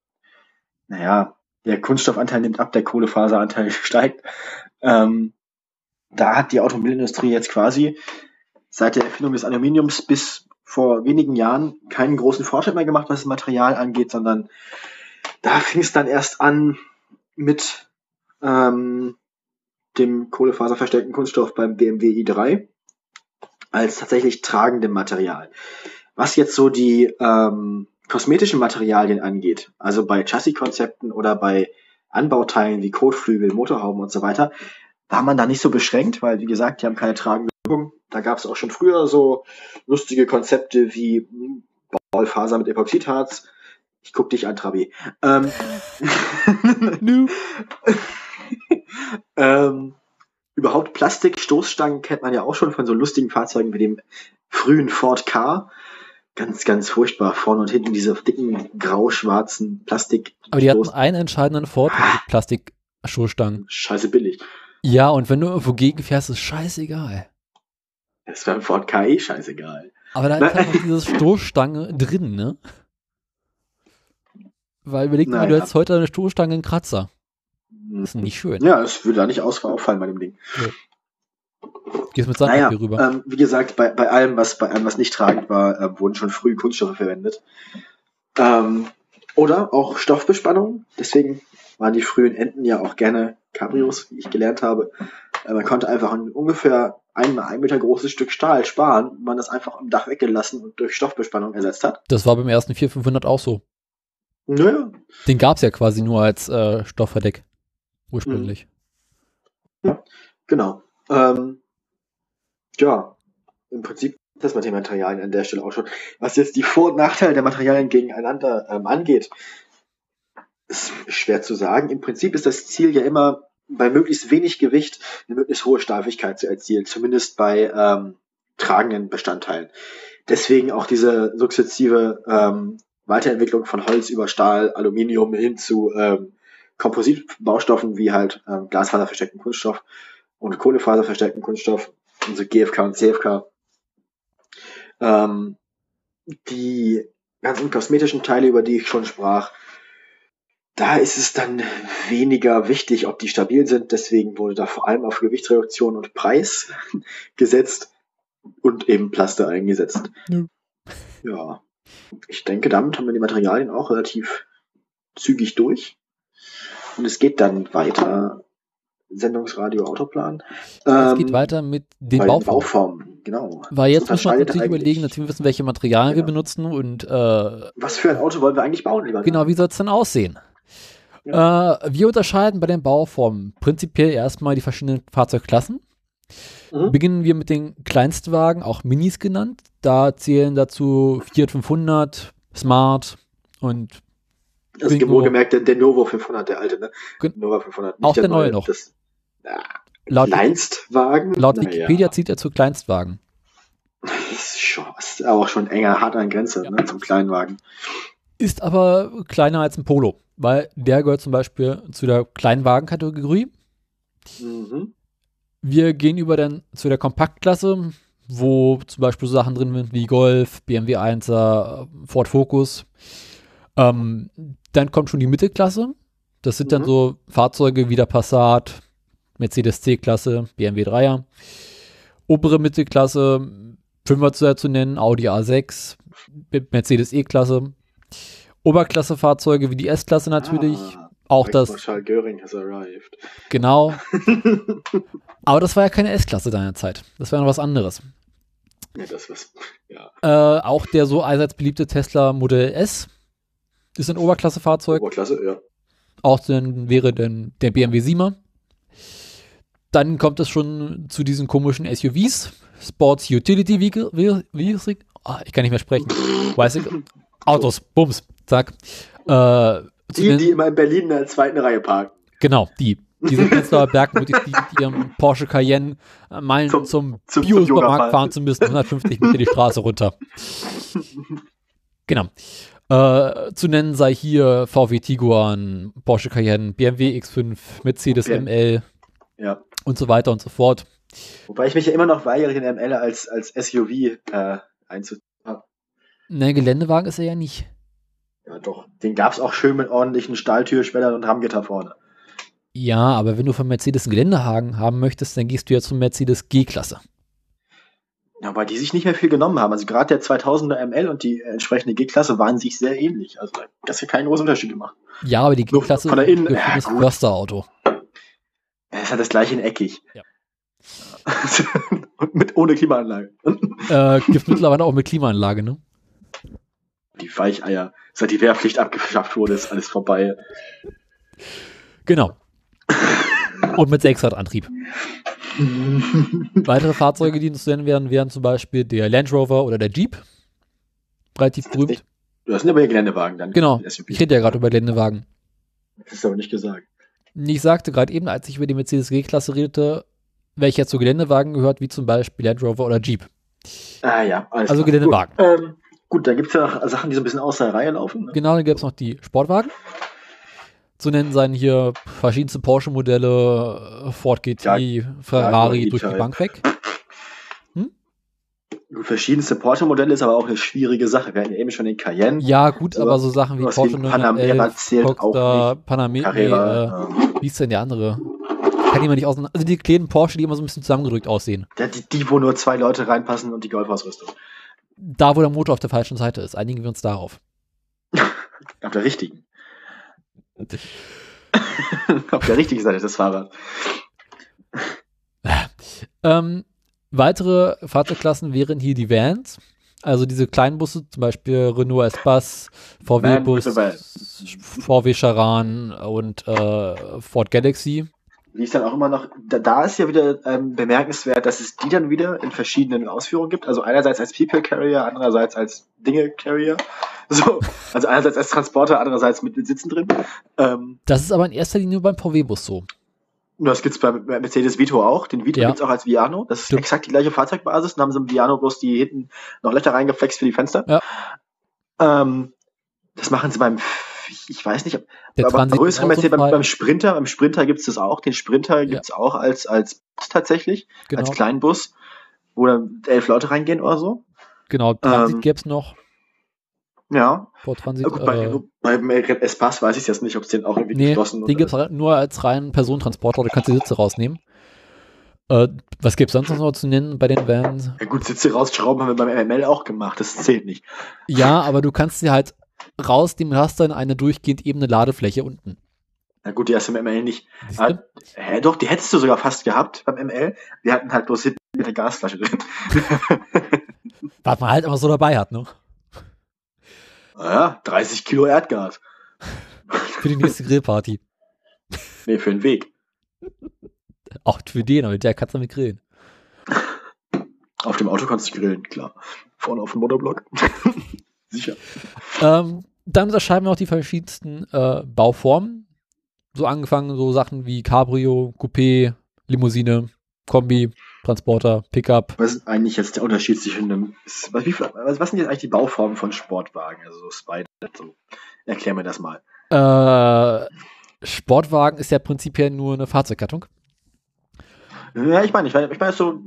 naja, der Kunststoffanteil nimmt ab, der Kohlefaseranteil steigt. Ähm, da hat die Automobilindustrie jetzt quasi seit der Erfindung des Aluminiums bis vor wenigen Jahren keinen großen Fortschritt mehr gemacht, was das Material angeht, sondern da fing es dann erst an mit ähm, dem kohlefaserverstärkten Kunststoff beim BMW i3 als tatsächlich tragendem Material. Was jetzt so die ähm, kosmetischen Materialien angeht, also bei Chassis-Konzepten oder bei Anbauteilen wie Kotflügel, Motorhauben und so weiter, war man da nicht so beschränkt, weil wie gesagt, die haben keine tragende Wirkung. Da gab es auch schon früher so lustige Konzepte wie Ballfaser mit Epoxidharz. Ich guck dich an, Trabi. Ähm, ähm, überhaupt Plastikstoßstangen kennt man ja auch schon von so lustigen Fahrzeugen wie dem frühen Ford K. Ganz, ganz furchtbar. Vorne und hinten diese dicken, grau-schwarzen Plastik. Aber die hatten einen entscheidenden Vorteil, die Plastikstoßstangen. Scheiße billig. Ja, und wenn du irgendwo gegenfährst, ist scheißegal. Das ist beim Ford KI scheißegal. Aber da ist halt noch diese Stoßstange drin, ne? Weil überleg mal, du hättest heute eine Stoßstange einen Kratzer. Das ist nicht schön. Ja, es würde da nicht auffallen bei dem Ding. Ja. Gehst mit Sandpapier naja, rüber. Ähm, wie gesagt, bei, bei allem, was bei allem, was nicht tragend war, äh, wurden schon früh Kunststoffe verwendet. Ähm, oder auch Stoffbespannung. Deswegen waren die frühen Enten ja auch gerne Cabrios, wie ich gelernt habe. Äh, man konnte einfach ein ungefähr einmal ein Meter großes Stück Stahl sparen, man das einfach am Dach weggelassen und durch Stoffbespannung ersetzt hat. Das war beim ersten 4500 auch so. Naja. Den gab es ja quasi nur als äh, Stoffverdeck ursprünglich. Mhm. Ja, genau. Ähm, ja, im Prinzip das mit den Materialien an der Stelle auch schon. Was jetzt die Vor- und Nachteile der Materialien gegeneinander ähm, angeht, ist schwer zu sagen. Im Prinzip ist das Ziel ja immer, bei möglichst wenig Gewicht eine möglichst hohe Steifigkeit zu erzielen, zumindest bei ähm, tragenden Bestandteilen. Deswegen auch diese sukzessive ähm, Weiterentwicklung von Holz über Stahl, Aluminium hin zu ähm, Kompositbaustoffen wie halt ähm, Glasfaserversteckten Kunststoff und Kohlefaserversteckten Kunststoff, also GFK und CFK. Ähm, die ganzen kosmetischen Teile, über die ich schon sprach, da ist es dann weniger wichtig, ob die stabil sind. Deswegen wurde da vor allem auf Gewichtsreduktion und Preis gesetzt und eben Plaste eingesetzt. Ja. ja. Ich denke, damit haben wir die Materialien auch relativ zügig durch. Und es geht dann weiter. Sendungsradio Autoplan. Es geht ähm, weiter mit den Bauformen. Bauformen. Genau. Weil jetzt muss man natürlich überlegen, dass wir wissen, welche Materialien genau. wir benutzen und äh, was für ein Auto wollen wir eigentlich bauen, lieber? Genau, wie soll es denn aussehen? Ja. Äh, wir unterscheiden bei den Bauformen prinzipiell erstmal die verschiedenen Fahrzeugklassen. Mhm. Beginnen wir mit den Kleinstwagen, auch Minis genannt. Da zählen dazu Fiat 500, Smart und also wohlgemerkt der, der Novo 500, der alte, ne? Nova 500. Auch der, der neue, neue noch. Das, ja, laut, Kleinstwagen? Laut Wikipedia ja. zieht er zu Kleinstwagen. Das ist, schon, ist aber auch schon enger, hart an Grenze ja. ne, zum Kleinwagen. Ist aber kleiner als ein Polo weil der gehört zum Beispiel zu der Kleinwagenkategorie. Mhm. Wir gehen über dann zu der Kompaktklasse, wo zum Beispiel so Sachen drin sind wie Golf, BMW 1er, Ford Focus. Ähm, dann kommt schon die Mittelklasse. Das sind mhm. dann so Fahrzeuge wie der Passat, Mercedes C-Klasse, BMW 3er. Obere Mittelklasse, Fünfer zu, zu nennen, Audi A6, Mercedes E-Klasse. Oberklassefahrzeuge wie die S-Klasse natürlich. Ah, auch das. Marshal Göring has arrived. Genau. Aber das war ja keine S-Klasse deiner Zeit. Das war noch was anderes. Ja, das was. Ja. Äh, auch der so allseits beliebte Tesla Modell S ist ein Oberklassefahrzeug. Oberklasse, ja. Auch dann wäre dann der BMW 7er. Dann kommt es schon zu diesen komischen SUVs. Sports Utility Vehicle. Vehicle ah, ich kann nicht mehr sprechen. Weiß ich. Autos, Bums, zack. Äh, die, die immer in Berlin in der zweiten Reihe parken. Genau, die. Diese Prenzlauer die mit ihrem Porsche Cayenne meinen, zum, zum, zum Bio-Supermarkt fahren zu müssen, 150 Meter die Straße runter. Genau. Äh, zu nennen sei hier VW Tiguan, Porsche Cayenne, BMW X5, Mercedes ja. ML ja. und so weiter und so fort. Wobei ich mich ja immer noch weigere, den ML als, als SUV äh, einzutragen. Ne, Geländewagen ist er ja nicht. Ja, doch. Den gab es auch schön mit ordentlichen Stahltürschwellern und Rammgitter vorne. Ja, aber wenn du von Mercedes einen Geländehaken haben möchtest, dann gehst du ja zum Mercedes G-Klasse. Ja, weil die sich nicht mehr viel genommen haben. Also gerade der 2000er ML und die entsprechende G-Klasse waren sich sehr ähnlich. Also das ja keinen großen Unterschied gemacht. Ja, aber die G-Klasse ist ein Förster-Auto. Es hat das gleiche in eckig. Ja. mit ohne Klimaanlage. äh, gibt mittlerweile auch mit Klimaanlage, ne? Die Weicheier. Seit die Wehrpflicht abgeschafft wurde, ist alles vorbei. Genau. Und mit Sechsradantrieb. Weitere Fahrzeuge, die uns nennen werden, wären zum Beispiel der Land Rover oder der Jeep. Relativ berühmt. Du hast aber hier Geländewagen dann. Genau. Ich rede ja gerade über Geländewagen. Das ist aber nicht gesagt. Ich sagte gerade eben, als ich über die Mercedes G-Klasse redete, welcher zu Geländewagen gehört, wie zum Beispiel Land Rover oder Jeep. Ah ja, also klar. Geländewagen. Ähm, gut dann gibt es ja noch Sachen, die so ein bisschen außer der Reihe laufen. Ne? Genau, dann gibt es noch die Sportwagen zu nennen sein hier verschiedenste Porsche-Modelle, Ford GT, ja, Ferrari durch die Bank weg. Hm? Verschiedenste Porsche-Modelle ist aber auch eine schwierige Sache. Wir hatten ja eben schon den Cayenne. Ja, gut, aber so Sachen wie Porsche Panamera zählt auch nicht. Panamera, Carrera, nee, äh, wie ist denn der andere? Kann ich mal nicht auseinander. Also die kleinen Porsche, die immer so ein bisschen zusammengedrückt aussehen. Ja, die, die, wo nur zwei Leute reinpassen und die Golfausrüstung. Da, wo der Motor auf der falschen Seite ist. Einigen wir uns darauf. auf der richtigen. Auf der richtigen Seite des Fahrrads. Ähm, weitere Fahrzeugklassen wären hier die Vans. Also diese kleinen Busse, zum Beispiel Renault Espace, VW Bus, VW Charan und äh, Ford Galaxy wie es dann auch immer noch, da, da ist ja wieder ähm, bemerkenswert, dass es die dann wieder in verschiedenen Ausführungen gibt. Also einerseits als People Carrier, andererseits als Dinge Carrier. So, also einerseits als Transporter, andererseits mit, mit Sitzen drin. Ähm, das ist aber in erster Linie beim VW-Bus so. Das gibt's bei Mercedes Vito auch. Den Vito ja. gibt's auch als Viano. Das ist Stimmt. exakt die gleiche Fahrzeugbasis. Dann haben sie im Viano bloß die hinten noch Löcher reingeflext für die Fenster. Ja. Ähm, das machen sie beim ich, ich weiß nicht, ob, der aber größere Mercedes, beim, beim, Sprinter, beim Sprinter gibt es das auch. Den Sprinter gibt es ja. auch als, als Bus tatsächlich, genau. als kleinen Bus, wo dann elf Leute reingehen oder so. Genau, Transit ähm, gäbe es noch. Ja. Vor Transit, gut, bei, äh, beim S-Pass weiß ich jetzt nicht, ob es den auch irgendwie nee, geschlossen Den gibt es nur als reinen Personentransporter, da kannst du die Sitze rausnehmen. Äh, was gibt es sonst noch zu nennen bei den Vans? Ja gut, Sitze rausschrauben haben wir beim ML auch gemacht, das zählt nicht. Ja, aber du kannst sie halt rausnehmen, hast dann eine durchgehend ebene Ladefläche unten. Na gut, die hast du im ML nicht. Ah, hä, doch, die hättest du sogar fast gehabt beim ML. Wir hatten halt bloß hinten mit der Gasflasche drin. Was man halt immer so dabei hat, ne? Naja, 30 Kilo Erdgas. für die nächste Grillparty. Nee, für den Weg. Auch für den, aber mit der kannst du mit grillen. Auf dem Auto kannst du grillen, klar. Vorne auf dem Motorblock. Sicher. Ähm, dann unterscheiden wir auch die verschiedensten äh, Bauformen. So angefangen, so Sachen wie Cabrio, Coupé, Limousine, Kombi, Transporter, Pickup. Was ist eigentlich jetzt der Unterschied zwischen einem. Was, wie, was, was sind jetzt eigentlich die Bauformen von Sportwagen? Also Spider. So. Erklär mir das mal. Äh, Sportwagen ist ja prinzipiell nur eine Fahrzeuggattung. Ja, ich meine, ich meine, ich meine so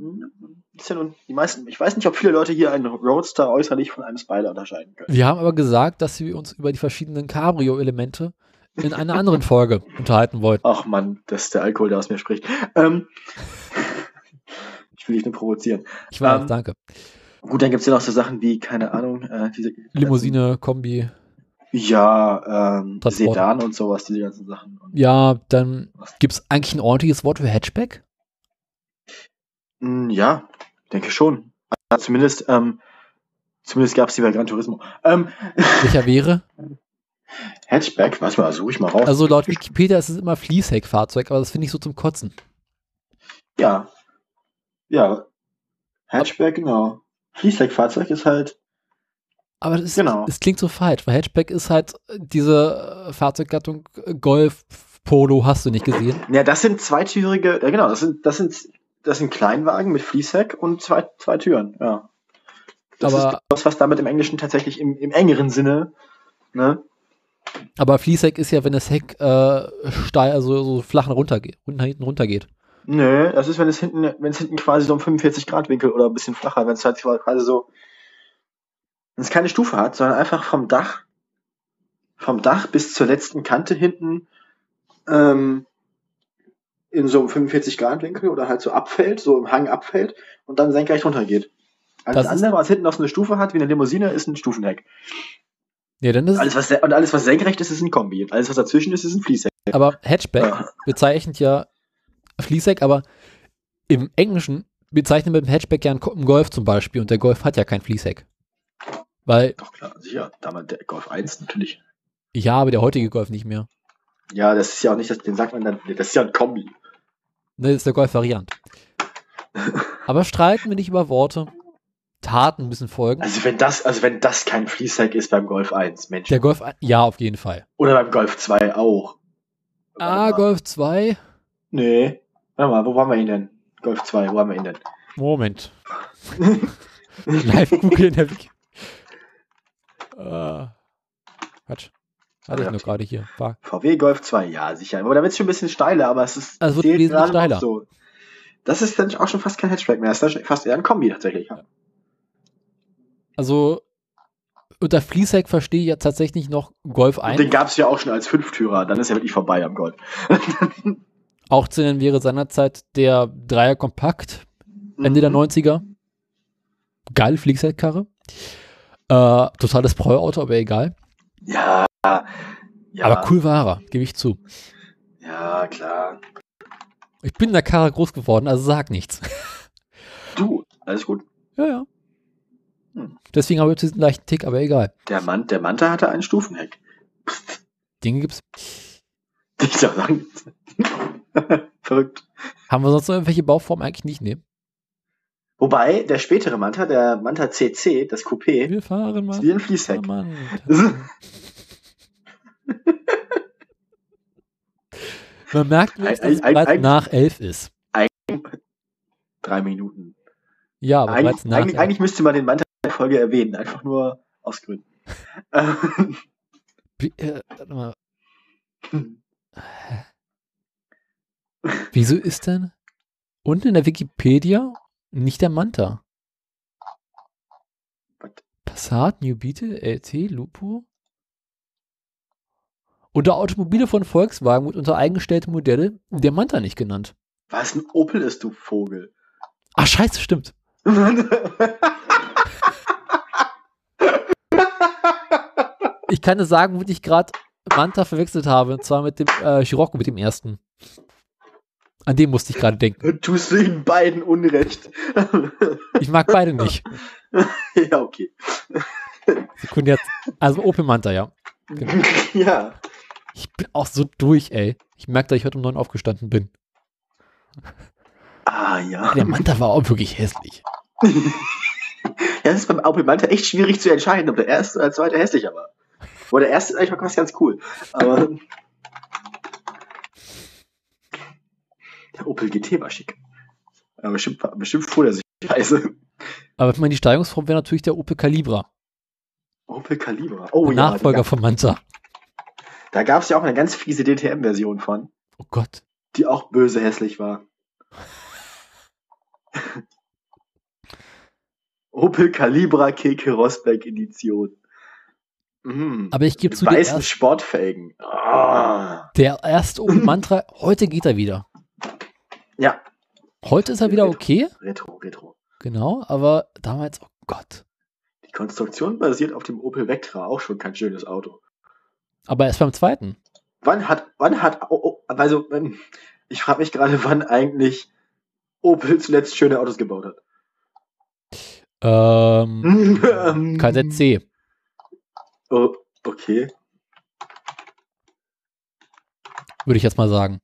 ist ja nun die meisten, ich weiß nicht, ob viele Leute hier einen Roadster äußerlich von einem Spider unterscheiden können. Wir haben aber gesagt, dass wir uns über die verschiedenen Cabrio-Elemente in einer anderen Folge unterhalten wollten. Ach man, das ist der Alkohol, der aus mir spricht. Ähm, ich will dich nur provozieren. Ich weiß, ähm, danke. Gut, dann gibt es ja noch so Sachen wie, keine Ahnung, äh, diese Limousine, Kombi. Ja, ähm, Sedan und sowas, diese ganzen Sachen. Ja, dann gibt es eigentlich ein ordentliches Wort für Hatchback? Hm, ja, denke schon. Also zumindest, ähm, zumindest gab es die bei Gran Turismo. Ähm, Welcher wäre? Hatchback, was mal, suche ich mal raus. Also laut Wikipedia ist es immer Fließheckfahrzeug, aber das finde ich so zum Kotzen. ja. Ja. Hatchback, genau. Fließheckfahrzeug ist halt, Aber das ist, Genau. es klingt so falsch, weil Hatchback ist halt diese äh, Fahrzeuggattung Golf, Polo, hast du nicht gesehen. ja, das sind zweitürige, ja genau, das sind, das sind, das sind Kleinwagen mit Fließheck und zwei, zwei Türen, ja. Das Aber- ist das, was damit im Englischen tatsächlich im, im engeren Sinne, ne? Aber Fließheck ist ja, wenn das Heck äh, steil, also so flach runter, hinten runtergeht. Nö, das ist, wenn es hinten, wenn es hinten quasi so um 45 Grad Winkel oder ein bisschen flacher, wenn es halt quasi so, wenn es keine Stufe hat, sondern einfach vom Dach, vom Dach bis zur letzten Kante hinten, ähm, in so einem 45 Grad Winkel oder halt so abfällt, so im Hang abfällt und dann senkrecht runtergeht. Alles Das andere, was hinten noch so eine Stufe hat, wie eine Limousine, ist ein Stufenheck. Ja, dann ist Alles, was, und alles, was senkrecht ist, ist ein Kombi. Und alles, was dazwischen ist, ist ein Fließheck. aber Hatchback bezeichnet ja Fließheck, aber im Englischen bezeichnet man mit dem Hatchback ja einen Golf zum Beispiel und der Golf hat ja kein Fließheck. Weil, Doch klar, sicher. Damals der Golf 1 natürlich. ja, aber der heutige Golf nicht mehr. Ja, das ist ja auch nicht, das, den sagt man dann, das ist ja ein Kombi. Ne, das ist der Golf-Variant. Aber streiten wir nicht über Worte. Taten müssen folgen. Also wenn das, also wenn das kein Fließheck ist beim Golf 1, Mensch. Der Golf, ja, auf jeden Fall. Oder beim Golf 2 auch. Ah, Golf 2. Nee. Warte mal, wo haben wir ihn denn? Golf 2, wo haben wir ihn denn? Moment. Live googeln der Wiki. Äh, Quatsch. Hatte ich nur gerade hier. War. VW Golf 2, ja, sicher. Aber da wird es schon ein bisschen steiler, aber es ist. Also wird wesentlich gerade steiler. So. Das ist dann auch schon fast kein Hatchback mehr. Das ist dann fast eher ein Kombi tatsächlich. Ja. Also unter Fließheck verstehe ich ja tatsächlich noch Golf Und 1. den gab es ja auch schon als Fünftürer. Dann ist ja wirklich vorbei am Golf. Auch zu nennen wäre seinerzeit der Dreier Kompakt, Ende der Mhm. 90er. Geile Fließheckkarre. Äh, totales Preuauto, aber egal. Ja. Ja. Aber cool war er, gebe ich zu. Ja, klar. Ich bin in der Karre groß geworden, also sag nichts. Du, alles gut. ja, ja. Hm. Deswegen habe ich diesen leichten Tick, aber egal. Der, Mann, der Manta hatte einen Stufenheck. Dinge gibt's. Ich sag sagen. Verrückt. Haben wir sonst noch irgendwelche Bauformen eigentlich nicht? Nee. Wobei, der spätere Manta, der Manta CC, das Coupé, Wir fahren ist mal. wie ein Fließheck. Mann. Man merkt, dass es bereits nach elf ist. Drei Minuten. Ja, aber bereits Eigentlich, nach eigentlich, eigentlich müsste man den Manta in der Folge erwähnen, einfach nur aus Gründen. Wie, äh, warte mal. Wieso ist denn unten in der Wikipedia nicht der Manta? Was? Passat, New Beetle, LT, Lupo? Unter Automobile von Volkswagen und unter eingestellte Modelle der Manta nicht genannt. Was ein Opel ist, du Vogel. Ach, scheiße, stimmt. Ich kann dir sagen, womit ich gerade Manta verwechselt habe. Und zwar mit dem äh, Scirocco, mit dem ersten. An den musste ich gerade denken. Tust du ihnen beiden Unrecht. Ich mag beide nicht. ja, okay. Sekunde jetzt. Also Opel Manta, ja. Genau. Ja. Ich bin auch so durch, ey. Ich merke, dass ich heute um neun aufgestanden bin. Ah, ja. Der Manta war auch wirklich hässlich. Ja, es ist beim Opel Manta echt schwierig zu entscheiden, ob der erste oder der zweite hässlicher war. Oder der erste ist eigentlich was ganz cool. Aber der Opel GT war schick. Aber bestimmt, bestimmt fuhr der sich scheiße. Aber ich meine, die Steigerungsform wäre natürlich der Opel Calibra. Opel Calibra. Oh der ja, Nachfolger da, von Manta. Da gab es ja auch eine ganz fiese DTM-Version von, Oh Gott. die auch böse hässlich war. Opel Calibra Keke Rosberg Edition. Mhm. Aber ich gebe zu, weißen erst, Sportfelgen. Ah. der erste Opel Manta, heute geht er wieder. Ja, Heute ist er wieder okay, Retro, Retro. genau, aber damals, oh Gott. Die Konstruktion basiert auf dem Opel Vectra, auch schon kein schönes Auto. Aber erst beim zweiten. Wann hat, wann hat, oh, oh, also, ähm, ich frage mich gerade, wann eigentlich Opel zuletzt schöne Autos gebaut hat. Ähm, Kadett C. Oh, okay. Würde ich jetzt mal sagen.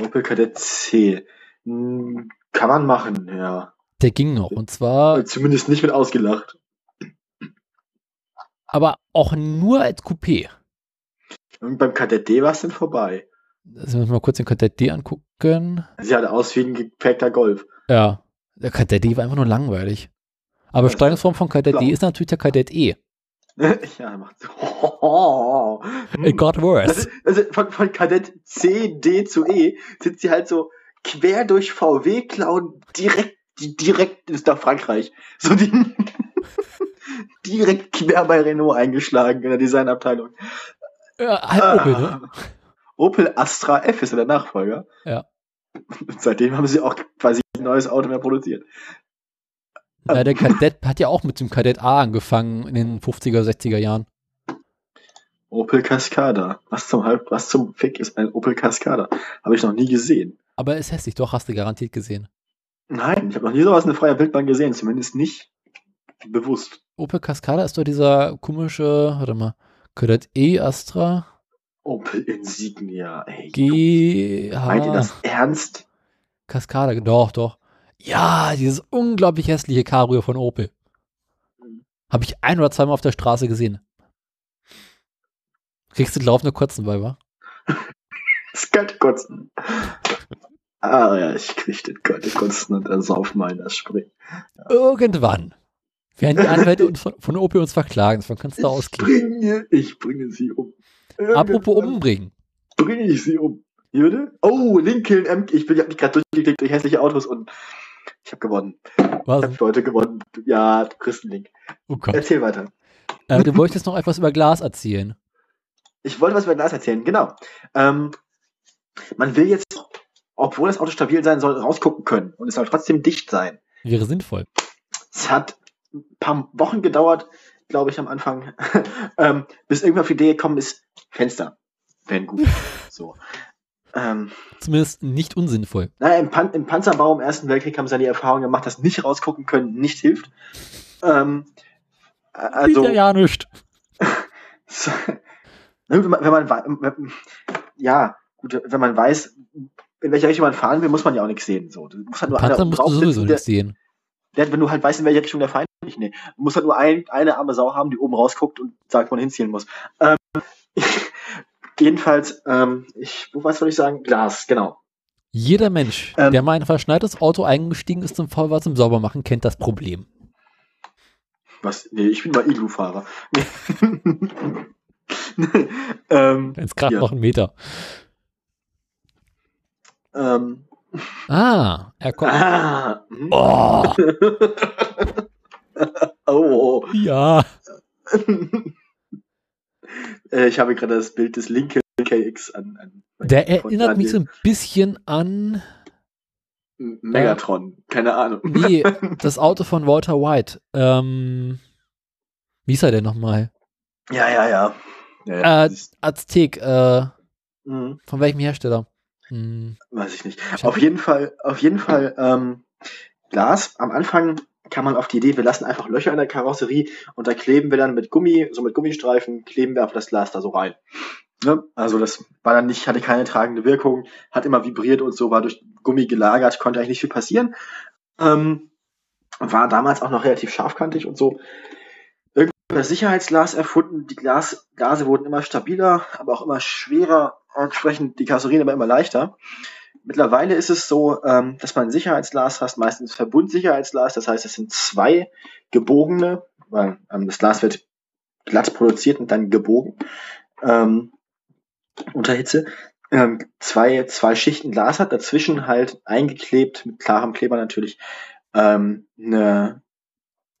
Opel Kadett C. Hm, Kann man machen, ja. Der ging noch. Und zwar, Zumindest nicht mit ausgelacht. Aber auch nur als Coupé. Und beim Kadett D war es dann vorbei. Lassen wir uns mal kurz den Kadett D angucken. Sie hatte aus wie ein geprägter Golf. Ja. Der Kadett D war einfach nur langweilig. Aber Steuerungsform von Kadett D ist natürlich der Kadett E. ja, macht so. It got worse. Also, also von, von Kadett C, D zu E sind sie halt so quer durch VW klauen direkt, direkt ist nach Frankreich. So die direkt quer bei Renault eingeschlagen in der Designabteilung. Ja, halt Opel, ne? Ah. Opel Astra F ist ja der Nachfolger. Ja. Und seitdem haben sie auch quasi ein neues Auto mehr produziert. Na, der Kadett hat ja auch mit dem Kadett A angefangen in den 50er, 60er Jahren. Opel Cascada. Was zum was zum Fick ist ein Opel Cascada? Habe ich noch nie gesehen. Aber ist hässlich, doch, hast du garantiert gesehen. Nein, ich habe noch nie sowas in der freier Wildbahn gesehen, zumindest nicht bewusst. Opel Cascada ist doch dieser komische, warte mal, Kadett E Astra Opel Insignia, ey. G Meint ihr H das ernst? Cascada, doch, doch. Ja, dieses unglaublich hässliche Cabrio von Opel. Habe ich ein oder zweimal auf der Straße gesehen. Kriegst du laufende Kotzen bei, wa? Das könnte kotzen. Ah ja, ich krieg den kotzen und ersaufen mal in das Springen. Irgendwann werden die Anwälte uns von, von Opel uns verklagen. Davon kannst du Ich ausgehen. bringe, ich bringe sie um. Apropos Irgendwann umbringen. Bringe ich sie um. Bitte? Oh, Lincoln M. Ich bin, ich hab mich gerade durchgeklickt durch hässliche Autos und ich habe gewonnen. Ich Was? habe für heute gewonnen. Ja, du kriegst einen Link. Oh Gott. Erzähl weiter. Äh, du wolltest noch etwas über Glas erzählen. Ich wollte was über Glas erzählen, genau. Ähm, man will jetzt, obwohl das Auto stabil sein soll, rausgucken können und es soll trotzdem dicht sein. Wäre sinnvoll. Es hat ein paar Wochen gedauert, glaube ich, am Anfang, ähm, bis irgendwann auf die Idee gekommen ist, Fenster wären gut. So. Ähm, Zumindest nicht unsinnvoll. naja, im, Pan im Panzerbau im Ersten Weltkrieg haben sie ja die Erfahrung gemacht, dass nicht rausgucken können nicht hilft. Ähm, äh, also, ja, ja nicht. Wenn man, wenn man wenn- ja, gut, wenn man weiß, in welche Richtung man fahren will, muss man ja auch nichts sehen. So, du musst halt nur Panzer musst du sowieso sitzen, der, nicht sehen. wenn du halt weißt, in welche Richtung der Feind nicht, nee. Du musst halt nur ein, eine arme Sau haben, die oben rausguckt und sagt, wo man hinziehen muss. Ähm, jedenfalls, ähm, ich, wo was soll ich sagen? Glas, genau. Jeder Mensch, Ähm. der mal in ein verschneites Auto eingestiegen ist zum Fahrrad zum Saubermachen, kennt das Problem. Was? Nee, ich bin mal Iglu-Fahrer. ähm, Wenn es gerade Ja. noch einen Meter. ähm, Ah, er kommt. ah, hm. Oh, oh. ja. Äh, ich habe gerade das Bild des Lincoln KX an. an Der erinnert an mich so ein bisschen an Megatron, keine Ahnung. nee, das Auto von Walter White. Ähm, wie ist er denn nochmal? Ja, ja, ja. ja, ja Äh, Aztek, äh, mh, von welchem Hersteller? Hm, weiß ich nicht. Ich Auf jeden Fall, auf jeden Fall, ähm, Glas. Am Anfang kam man auf die Idee, wir lassen einfach Löcher in der Karosserie und da kleben wir dann mit Gummi, so mit Gummistreifen, kleben wir einfach das Glas da so rein. Ne? Also das war dann nicht, hatte keine tragende Wirkung, hat immer vibriert und so, war durch Gummi gelagert, konnte eigentlich nicht viel passieren. Ähm, war damals auch noch relativ scharfkantig und so. Irgendwann das Sicherheitsglas erfunden, die Glas, Glase wurden immer stabiler, aber auch immer schwerer, entsprechend die Karosserien aber immer leichter. Mittlerweile ist es so, ähm, dass man Sicherheitsglas hast, meistens Verbundsicherheitsglas, das heißt, es sind zwei gebogene, weil ähm, das Glas wird glatt produziert und dann gebogen ähm, unter Hitze. Ähm, zwei, zwei Schichten Glas hat, dazwischen halt eingeklebt, mit klarem Kleber natürlich, ähm, eine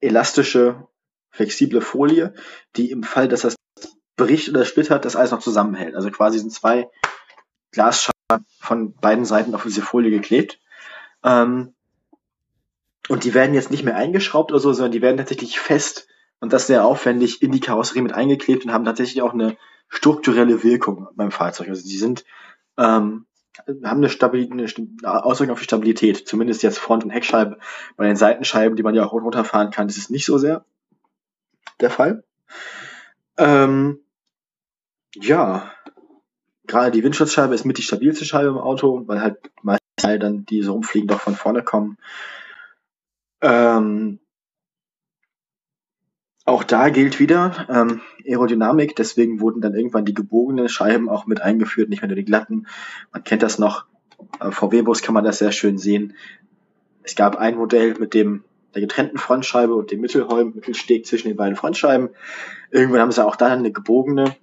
elastische, flexible Folie, die im Fall, dass das bricht oder splittert, das alles noch zusammenhält. Also quasi sind zwei Glasscheiben von beiden Seiten auf diese Folie geklebt. Ähm, und die werden jetzt nicht mehr eingeschraubt oder so, sondern die werden tatsächlich fest und das sehr aufwendig in die Karosserie mit eingeklebt und haben tatsächlich auch eine strukturelle Wirkung beim Fahrzeug. Also die sind ähm, haben eine, Stabil eine Auswirkung auf die Stabilität. Zumindest jetzt Front- und Heckscheibe. Bei den Seitenscheiben, die man ja auch runterfahren kann, ist es nicht so sehr der Fall. Ähm, ja, gerade die Windschutzscheibe ist mit die stabilste Scheibe im Auto, weil halt meistens dann die so rumfliegen doch von vorne kommen. Ähm, auch da gilt wieder ähm, Aerodynamik, deswegen wurden dann irgendwann die gebogenen Scheiben auch mit eingeführt, nicht mehr nur die glatten. Man kennt das noch, äh, VW-Bus kann man das sehr schön sehen. Es gab ein Modell mit dem der getrennten Frontscheibe und dem Mittelholm, Mittelsteg zwischen den beiden Frontscheiben. Irgendwann haben sie auch da eine gebogene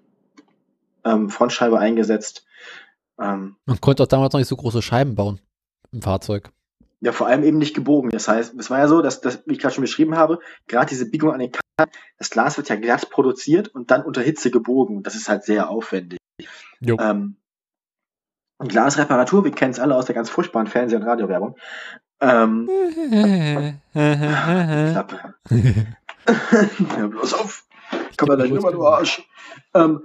ähm, Frontscheibe eingesetzt. Ähm, Man konnte auch damals noch nicht so große Scheiben bauen im Fahrzeug. Ja, vor allem eben nicht gebogen. Das heißt, es war ja so, dass, dass wie ich gerade schon beschrieben habe, gerade diese Biegung an den Kanten, das Glas wird ja glatt produziert und dann unter Hitze gebogen. Das ist halt sehr aufwendig. Ähm, Glasreparatur, wir kennen es alle aus der ganz furchtbaren Fernseh- und Radiowerbung. Ähm, Klappe. ja, bloß auf. Komm mal da rüber, du Arsch. Ähm,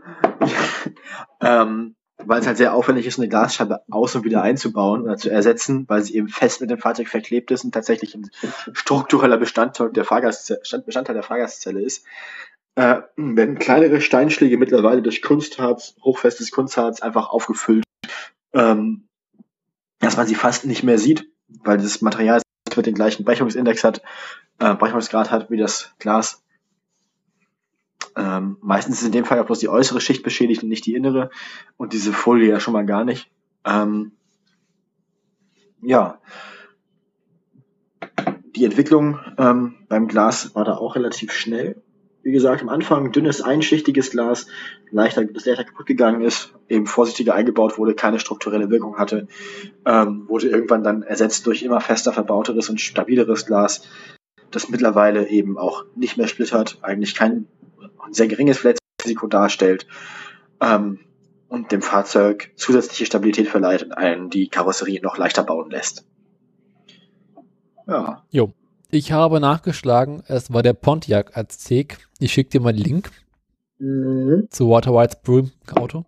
ähm, weil es halt sehr aufwendig ist, eine Glasscheibe aus und wieder einzubauen oder zu ersetzen, weil sie eben fest mit dem Fahrzeug verklebt ist und tatsächlich ein struktureller Bestandteil der, Fahrgastzelle, Bestandteil der Fahrgastzelle ist. Äh, werden kleinere Steinschläge mittlerweile durch Kunstharz, hochfestes Kunstharz einfach aufgefüllt, ähm, dass man sie fast nicht mehr sieht, weil das Material mit den gleichen Brechungsindex hat, äh, Brechungsgrad hat wie das Glas. Ähm, meistens ist in dem Fall auch bloß die äußere Schicht beschädigt und nicht die innere. Und diese Folie ja schon mal gar nicht. Ähm, ja. Die Entwicklung ähm, beim Glas war da auch relativ schnell. Wie gesagt, am Anfang dünnes, einschichtiges Glas, leichter, das leichter kaputt gegangen ist, eben vorsichtiger eingebaut wurde, keine strukturelle Wirkung hatte, ähm, wurde irgendwann dann ersetzt durch immer fester verbauteres und stabileres Glas, das mittlerweile eben auch nicht mehr splittert, eigentlich kein ein sehr geringes Verletzungsrisiko darstellt ähm, und dem Fahrzeug zusätzliche Stabilität verleiht und einen die Karosserie noch leichter bauen lässt. Ja. Jo. Ich habe nachgeschlagen, es war der Pontiac Aztek. Ich schicke dir mal den Link mhm. zu Walter Whites Auto.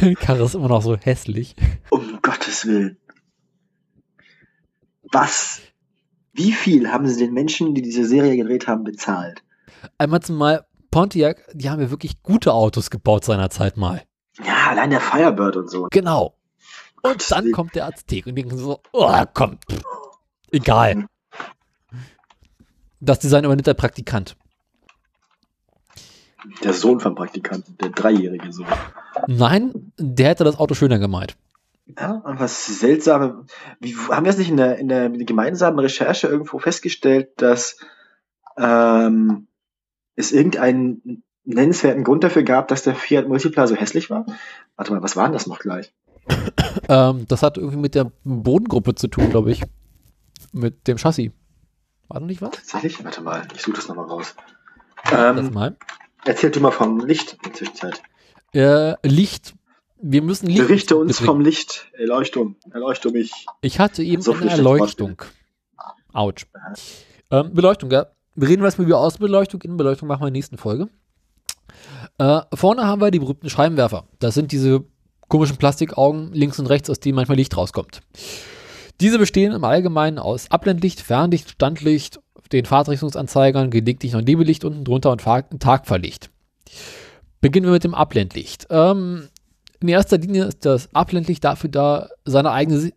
Die Karre ist immer noch so hässlich. Um Gottes Willen. Was wie viel haben sie den Menschen, die diese Serie gedreht haben, bezahlt? Einmal zumal Pontiac, die haben ja wirklich gute Autos gebaut seinerzeit mal. Ja, allein der Firebird und so. Genau. Und dann kommt der Aztek und denken so, oh, komm, pff, egal. Das Design übernimmt der Praktikant. Der Sohn vom Praktikanten, der dreijährige Sohn. Nein, der hätte das Auto schöner gemeint. Ja, was seltsame, wie, haben wir es nicht in der, in der gemeinsamen Recherche irgendwo festgestellt, dass ähm, es irgendeinen nennenswerten Grund dafür gab, dass der Fiat Multipla so hässlich war? Warte mal, was war denn das noch gleich? ähm, das hat irgendwie mit der Bodengruppe zu tun, glaube ich. Mit dem Chassis. War noch nicht was? Tatsächlich? Warte mal, ich suche das nochmal raus. Ähm, das mal. Erzähl du mal vom Licht in der Zwischenzeit. Äh, Licht wir müssen Licht. Berichte uns betrinken. vom Licht. Erleuchtung. Erleuchtung mich. Ich hatte eben so eine Erleuchtung. Autsch. Ähm, Beleuchtung, ja. Wir reden was über Außenbeleuchtung. Innenbeleuchtung machen wir in der nächsten Folge. Äh, vorne haben wir die berühmten Scheibenwerfer. Das sind diese komischen Plastikaugen links und rechts, aus denen manchmal Licht rauskommt. Diese bestehen im Allgemeinen aus Abblendlicht, Fernlicht, Standlicht, den Fahrtrichtungsanzeigern, Gelegentlich noch Nebellicht unten drunter und Tagfahrlicht. Beginnen wir mit dem Abblendlicht. Ähm, in erster Linie ist das Abblendlicht dafür da, seine eigene,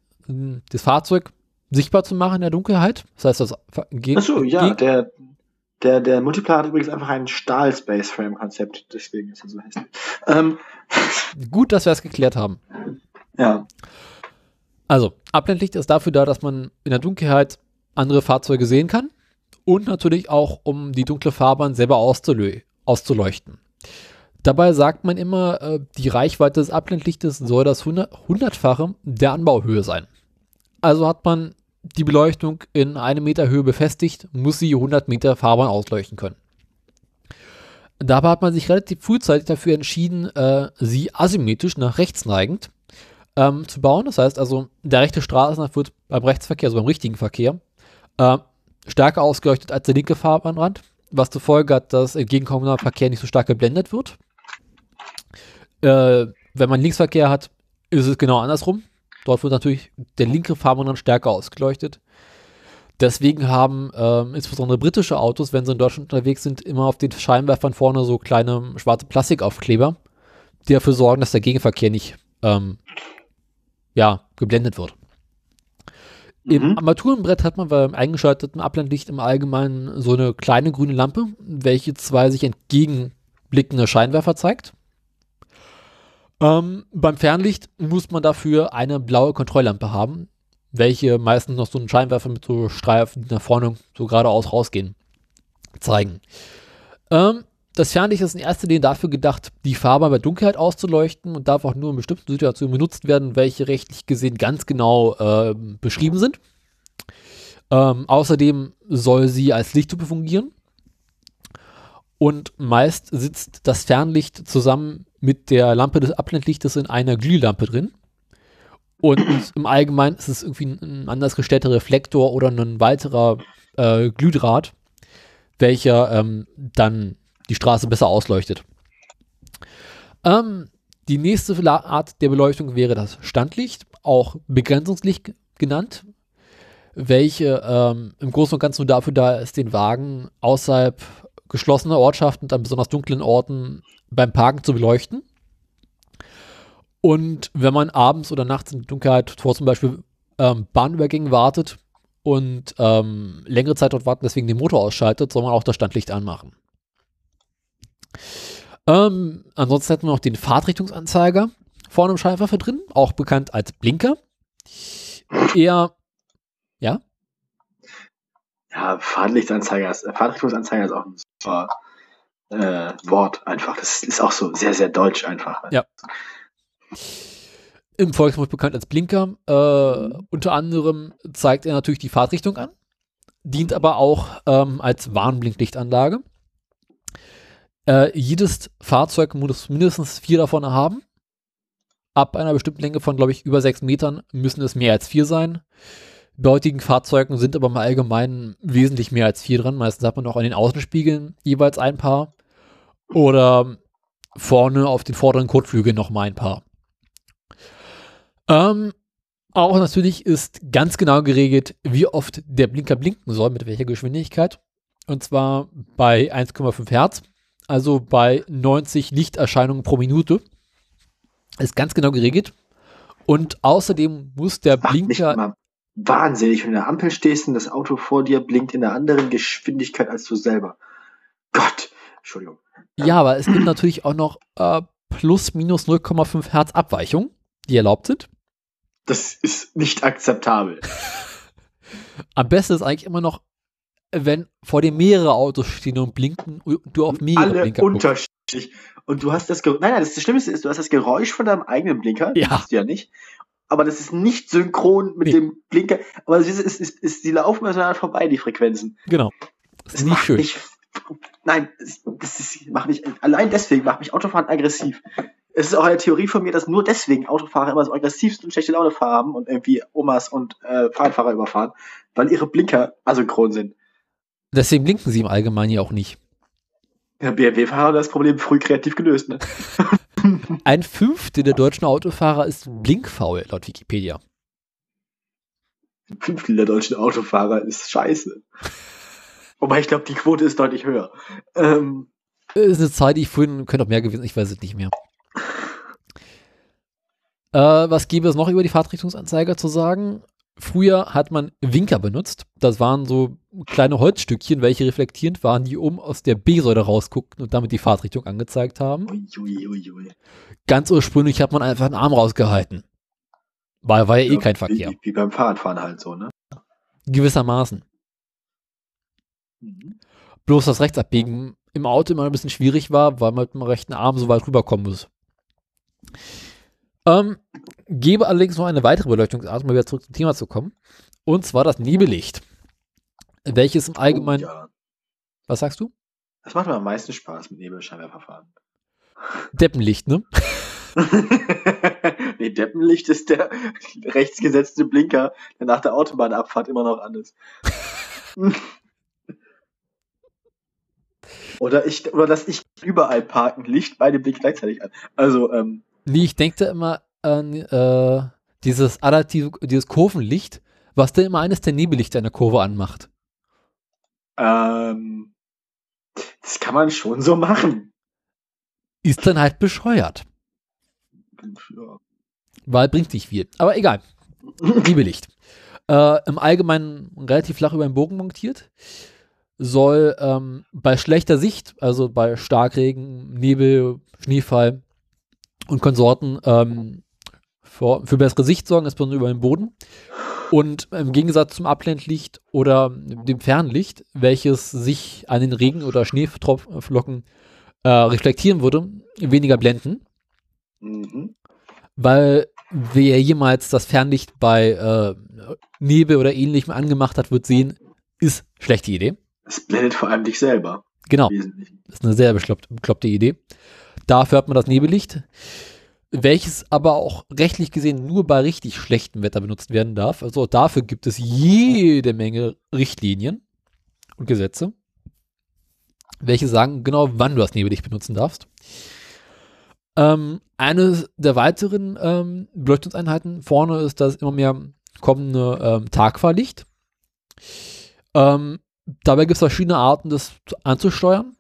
das Fahrzeug sichtbar zu machen in der Dunkelheit. Das heißt, das geht. Achso, ja, der, der, der Multiplar hat übrigens einfach ein Stahl-Space-Frame-Konzept, deswegen ist er so hässlich. Ähm. Gut, dass wir es geklärt haben. Ja. Also, Abblendlicht ist dafür da, dass man in der Dunkelheit andere Fahrzeuge sehen kann und natürlich auch, um die dunkle Fahrbahn selber auszuleuchten. Dabei sagt man immer, äh, die Reichweite des Abblendlichtes soll das hundertfache der Anbauhöhe sein. Also hat man die Beleuchtung in einem Meter Höhe befestigt, muss sie 100 Meter Fahrbahn ausleuchten können. Dabei hat man sich relativ frühzeitig dafür entschieden, äh, sie asymmetrisch nach rechts neigend ähm, zu bauen. Das heißt also, der rechte Straßenrand wird beim Rechtsverkehr, also beim richtigen Verkehr, äh, stärker ausgeleuchtet als der linke Fahrbahnrand, was zur Folge hat, dass entgegenkommender Verkehr nicht so stark geblendet wird. Äh, wenn man Linksverkehr hat, ist es genau andersrum. Dort wird natürlich der linke Fahrmann dann stärker ausgeleuchtet. Deswegen haben ähm, insbesondere britische Autos, wenn sie in Deutschland unterwegs sind, immer auf den Scheinwerfern vorne so kleine schwarze Plastikaufkleber, die dafür sorgen, dass der Gegenverkehr nicht ähm, ja, geblendet wird. Im Mhm. Armaturenbrett hat man beim eingeschalteten Abblendlicht im Allgemeinen so eine kleine grüne Lampe, welche zwei sich entgegenblickende Scheinwerfer zeigt. Ähm, beim Fernlicht muss man dafür eine blaue Kontrolllampe haben, welche meistens noch so einen Scheinwerfer mit so Streifen, die nach vorne so geradeaus rausgehen, zeigen. Ähm, das Fernlicht ist in erster Linie dafür gedacht, die Farbe bei Dunkelheit auszuleuchten und darf auch nur in bestimmten Situationen benutzt werden, welche rechtlich gesehen ganz genau äh, beschrieben sind. Ähm, außerdem soll sie als Lichthupe fungieren. Und meist sitzt das Fernlicht zusammen mit der Lampe des Abblendlichtes in einer Glühlampe drin. Und im Allgemeinen ist es irgendwie ein, anders gestellter Reflektor oder ein weiterer äh, Glühdraht, welcher ähm, dann die Straße besser ausleuchtet. Ähm, die nächste Art der Beleuchtung wäre das Standlicht, auch Begrenzungslicht genannt, welche ähm, im Großen und Ganzen nur dafür da ist, den Wagen außerhalb geschlossener Ortschaften an besonders dunklen Orten beim Parken zu beleuchten. Und wenn man abends oder nachts in der Dunkelheit vor zum Beispiel ähm, Bahnübergängen wartet und ähm, längere Zeit dort warten, deswegen den Motor ausschaltet, soll man auch das Standlicht anmachen. Ähm, ansonsten hätten wir noch den Fahrtrichtungsanzeiger vorne im Scheinwerfer drin, auch bekannt als Blinker. Eher, ja, Ja, Fahrtlichtanzeiger ist, Fahrtrichtungsanzeiger ist auch ein super äh, Wort einfach. Das ist auch so sehr, sehr deutsch einfach. Ja. im Volksmund bekannt als Blinker. Äh, unter anderem zeigt er natürlich die Fahrtrichtung an, dient aber auch ähm, als Warnblinklichtanlage. Äh, jedes Fahrzeug muss mindestens vier davon haben. Ab einer bestimmten Länge von, glaube ich, über sechs Metern müssen es mehr als vier sein. Heutigen Fahrzeugen sind aber im Allgemeinen wesentlich mehr als vier dran. Meistens hat man auch an den Außenspiegeln jeweils ein paar. Oder vorne auf den vorderen Kotflügeln noch mal ein paar. Ähm, auch natürlich ist ganz genau geregelt, wie oft der Blinker blinken soll, mit welcher Geschwindigkeit. Und zwar bei 1,5 Hertz, also bei 90 Lichterscheinungen pro Minute. Ist ganz genau geregelt. Und außerdem muss der mich Blinker. Wahnsinnig, wenn du in der Ampel stehst und das Auto vor dir blinkt in einer anderen Geschwindigkeit als du selber. Gott, Entschuldigung. Ja, aber es gibt natürlich auch noch äh, plus minus 0,5 Hertz Abweichung, die erlaubt sind. Das ist nicht akzeptabel. Am besten ist eigentlich immer noch, wenn vor dir mehrere Autos stehen und blinken und du auf mehrere Alle Blinker guckst. unterschiedlich. Und du hast das Geräusch, nein, nein, das, das Schlimmste ist, du hast das Geräusch von deinem eigenen Blinker. Ja. Das hast du ja nicht. Aber das ist nicht synchron mit Nee. dem Blinker. Aber es ist, es ist, es ist, die laufen miteinander vorbei, die Frequenzen. Genau. Das ist nicht schön. Mich, nein, das, das ist, macht mich, allein deswegen macht mich Autofahren aggressiv. Es ist auch eine Theorie von mir, dass nur deswegen Autofahrer immer so aggressiv und schlechte Laune haben und irgendwie Omas und äh, Fahrradfahrer überfahren, weil ihre Blinker asynchron sind. Deswegen blinken sie im Allgemeinen ja auch nicht. Der BMW-Fahrer hat das Problem früh kreativ gelöst. Ne? Ein Fünftel der deutschen Autofahrer ist blinkfaul, laut Wikipedia. Ein Fünftel der deutschen Autofahrer ist scheiße. Wobei ich glaube, die Quote ist deutlich höher. Ähm, ist eine Zahl, die ich vorhin, könnte auch mehr gewesen, ich weiß es nicht mehr. Äh, was gäbe es noch über die Fahrtrichtungsanzeiger zu sagen? Früher hat man Winker benutzt. Das waren so kleine Holzstückchen, welche reflektierend waren, die oben aus der B-Säule rausguckten und damit die Fahrtrichtung angezeigt haben. ui, ui, ui. Ganz ursprünglich hat man einfach einen Arm rausgehalten. Weil war ja eh kein Verkehr. Wie, wie beim Fahrradfahren halt so, ne? Gewissermaßen. Mhm. Bloß das Rechtsabbiegen im Auto immer ein bisschen schwierig war, weil man mit dem rechten Arm so weit rüberkommen muss. Ähm, gebe allerdings noch eine weitere Beleuchtungsart, um wieder zurück zum Thema zu kommen. Und zwar das Nebellicht. Welches im Allgemeinen. Oh, ja. Was sagst du? Das macht mir am meisten Spaß mit Nebelscheinwerferfahren. Deppenlicht, ne? nee, Deppenlicht ist der rechtsgesetzte Blinker, der nach der Autobahnabfahrt immer noch an ist. oder ich, oder dass ich überall parken, Licht, beide Blinken gleichzeitig an. Also, ähm, Nee, ich denke da immer äh, dieses adaptive, dieses Kurvenlicht, was da immer eines der Nebellichter in der Kurve anmacht. Ähm, das kann man schon so machen. Ist dann halt bescheuert. Ja. Weil bringt nicht viel. Aber egal. Nebellicht. Äh, Im Allgemeinen relativ flach über den Bogen montiert. Soll ähm, bei schlechter Sicht, also bei Starkregen, Nebel, Schneefall und Konsorten, ähm, für, für bessere Sicht sorgen, insbesondere über den Boden. Und im Gegensatz zum Abblendlicht oder dem Fernlicht, welches sich an den Regen- oder Schneeflocken äh, reflektieren würde, weniger blenden. Mhm. Weil wer jemals das Fernlicht bei äh, Nebel oder ähnlichem angemacht hat, wird sehen, ist schlechte Idee. Es blendet vor allem dich selber. Genau, Wesentlichen. ist eine sehr bekloppte, bekloppte Idee. Dafür hat man das Nebellicht, welches aber auch rechtlich gesehen nur bei richtig schlechtem Wetter benutzt werden darf. Also dafür gibt es jede Menge Richtlinien und Gesetze, welche sagen genau, wann du das Nebellicht benutzen darfst. Ähm, eine der weiteren ähm, Beleuchtungseinheiten vorne ist das immer mehr kommende ähm, Tagfahrlicht. Ähm, dabei gibt es verschiedene Arten, das anzusteuern.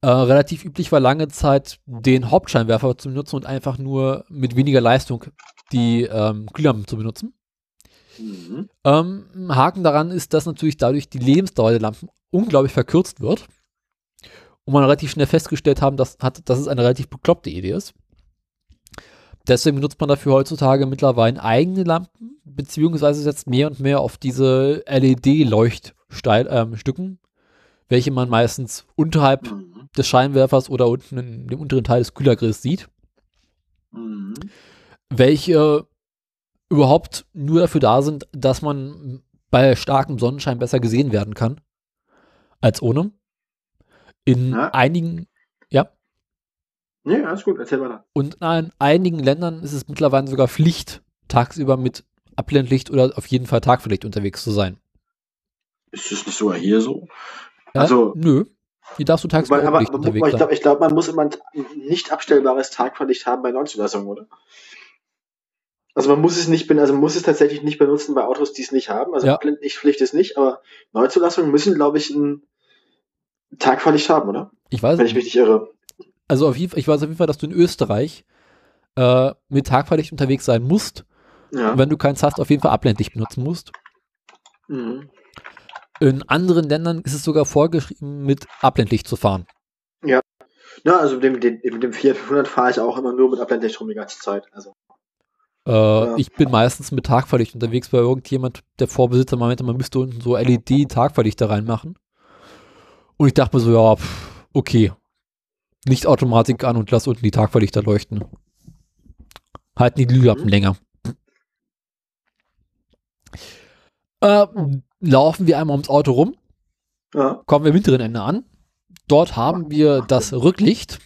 Äh, relativ üblich war lange Zeit, den Hauptscheinwerfer zu benutzen und einfach nur mit weniger Leistung die ähm, Glühlampen zu benutzen. Mhm. Ähm, Haken daran ist, dass natürlich dadurch die Lebensdauer der Lampen unglaublich verkürzt wird. Und man relativ schnell festgestellt haben, dass, hat, dass es eine relativ bekloppte Idee ist. Deswegen benutzt man dafür heutzutage mittlerweile eigene Lampen, beziehungsweise setzt mehr und mehr auf diese LED-Leuchtstücken, ähm, welche man meistens unterhalb Mhm. Des Scheinwerfers oder unten in dem unteren Teil des Kühlergrills sieht, Mhm. welche überhaupt nur dafür da sind, dass man bei starkem Sonnenschein besser gesehen werden kann als ohne. In Ja. einigen, ja, Nee, alles gut, erzähl weiter. und in einigen Ländern ist es mittlerweile sogar Pflicht, tagsüber mit Abblendlicht oder auf jeden Fall Tagverlicht unterwegs zu sein. Ist das nicht sogar hier so? Äh, Also- nö. Hier darfst du tagsüber Aber, nicht unterwegs ich sein. glaube, ich glaub, man muss immer ein nicht abstellbares Tagverlicht haben bei Neuzulassungen, oder? Also man muss es nicht, also man muss es tatsächlich nicht benutzen bei Autos, die es nicht haben. Also Ja. Blendlichtpflicht ist nicht, aber Neuzulassungen müssen, glaube ich, ein Tagverlicht haben, oder? Ich weiß Wenn ich mich nicht irre. Also auf jeden Fall, ich weiß auf jeden Fall, dass du in Österreich äh, mit Tagverlicht unterwegs sein musst. Ja. Und wenn du keins hast, auf jeden Fall Abblendlicht benutzen musst. Mhm. In anderen Ländern ist es sogar vorgeschrieben, mit Abblendlicht zu fahren. Ja, also mit dem, den, mit dem Fiat 500 fahre ich auch immer nur mit Abblendlicht rum die ganze Zeit. Also, Äh, Ich bin meistens mit Tagverlicht unterwegs, weil irgendjemand, der Vorbesitzer meinte, man müsste unten so LED-Tagverlichter reinmachen. Und ich dachte mir so, ja, pff, okay. Nicht Automatik an und lass unten die Tagverlichter leuchten. Halten die Glühlampen Mhm. länger. Äh, laufen wir einmal ums Auto rum. ja. kommen wir am hinteren Ende an. Dort haben wir das Rücklicht.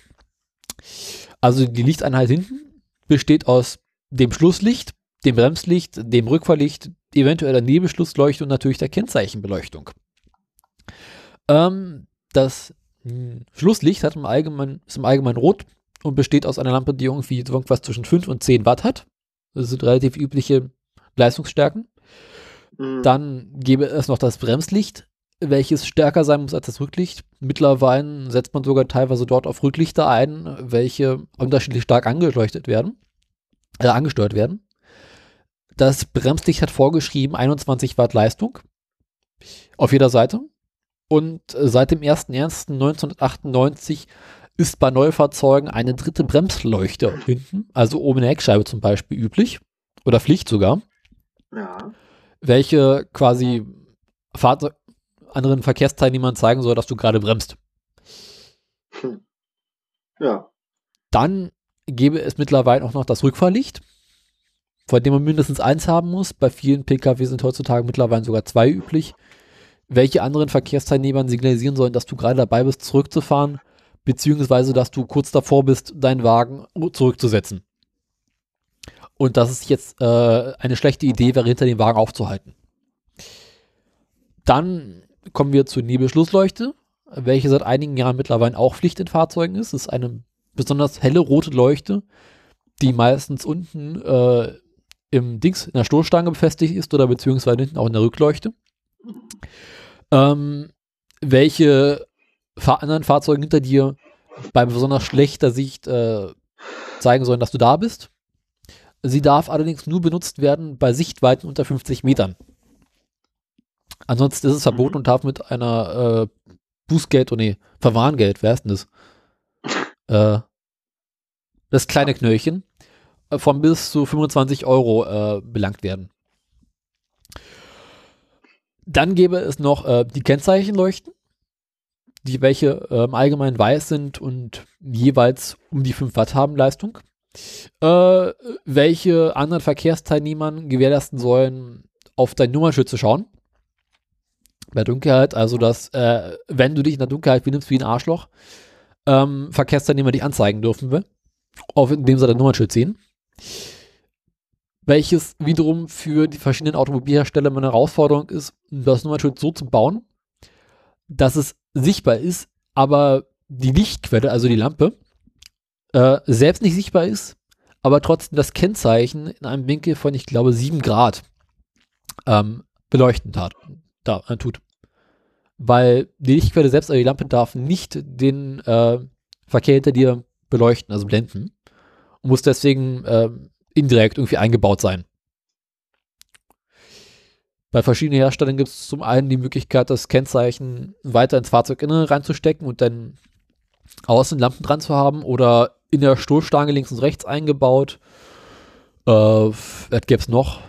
Also die Lichteinheit hinten besteht aus dem Schlusslicht, dem Bremslicht, dem Rückfahrlicht, eventuell der Nebelschlussleuchte und natürlich der Kennzeichenbeleuchtung. Ähm, das mh, Schlusslicht hat im Allgemeinen, ist im Allgemeinen rot und besteht aus einer Lampe, die irgendwie irgendwas zwischen 5 und 10 Watt hat. Das sind relativ übliche Leistungsstärken. Mhm. Dann gäbe es noch das Bremslicht, welches stärker sein muss als das Rücklicht. Mittlerweile setzt man sogar teilweise dort auf Rücklichter ein, welche unterschiedlich stark angeleuchtet werden, äh, angesteuert werden. Das Bremslicht hat vorgeschrieben 21 Watt Leistung auf jeder Seite. Und seit dem 01.01.1998 ist bei Neufahrzeugen eine dritte Bremsleuchte hinten, also oben in der Heckscheibe zum Beispiel, üblich oder Pflicht sogar ja. Welche quasi Fahrzeug anderen Verkehrsteilnehmern zeigen soll, dass du gerade bremst. Hm. Ja. Dann gäbe es mittlerweile auch noch das Rückfahrlicht, von dem man mindestens eins haben muss. Bei vielen Pkw sind heutzutage mittlerweile sogar zwei üblich, welche anderen Verkehrsteilnehmern signalisieren sollen, dass du gerade dabei bist, zurückzufahren, beziehungsweise dass du kurz davor bist, deinen Wagen zurückzusetzen. Und dass es jetzt äh, eine schlechte Idee wäre, hinter dem Wagen aufzuhalten. Dann kommen wir zur Nebelschlussleuchte, welche seit einigen Jahren mittlerweile auch Pflicht in Fahrzeugen ist. Das ist eine besonders helle rote Leuchte, die meistens unten äh, im Dings in der Stoßstange befestigt ist oder beziehungsweise hinten auch in der Rückleuchte. Ähm, welche fahr anderen Fahrzeuge hinter dir bei besonders schlechter Sicht äh, zeigen sollen, dass du da bist. Sie darf allerdings nur benutzt werden bei Sichtweiten unter 50 Metern. Ansonsten ist es verboten Mhm. und darf mit einer äh, Bußgeld, oh nee, Verwarngeld, wer ist denn das? Äh, das kleine Knöllchen äh, von bis zu 25 Euro äh, belangt werden. Dann gäbe es noch äh, die Kennzeichenleuchten, die welche im Allgemeinen weiß sind und jeweils um die 5 Watt haben Leistung, äh, welche anderen Verkehrsteilnehmern gewährleisten sollen, auf dein Nummernschild zu schauen. Bei Dunkelheit, also dass, äh, wenn du dich in der Dunkelheit benimmst wie ein Arschloch, ähm, Verkehrsteilnehmer dich anzeigen dürfen will, auf indem sie dein Nummernschild sehen. Welches wiederum für die verschiedenen Automobilhersteller eine Herausforderung ist, das Nummernschild so zu bauen, dass es sichtbar ist, aber die Lichtquelle, also die Lampe, äh, selbst nicht sichtbar ist, aber trotzdem das Kennzeichen in einem Winkel von, ich glaube, 7 Grad ähm, beleuchtend hat, da, äh, tut. Weil die Lichtquelle selbst, also die Lampe darf nicht den äh, Verkehr hinter dir beleuchten, also blenden. Und muss deswegen ähm, indirekt irgendwie eingebaut sein. Bei verschiedenen Herstellern gibt es zum einen die Möglichkeit, das Kennzeichen weiter ins Fahrzeuginnere reinzustecken und dann außen Lampen dran zu haben oder in der Stoßstange links und rechts eingebaut. Äh, was gäbe es noch?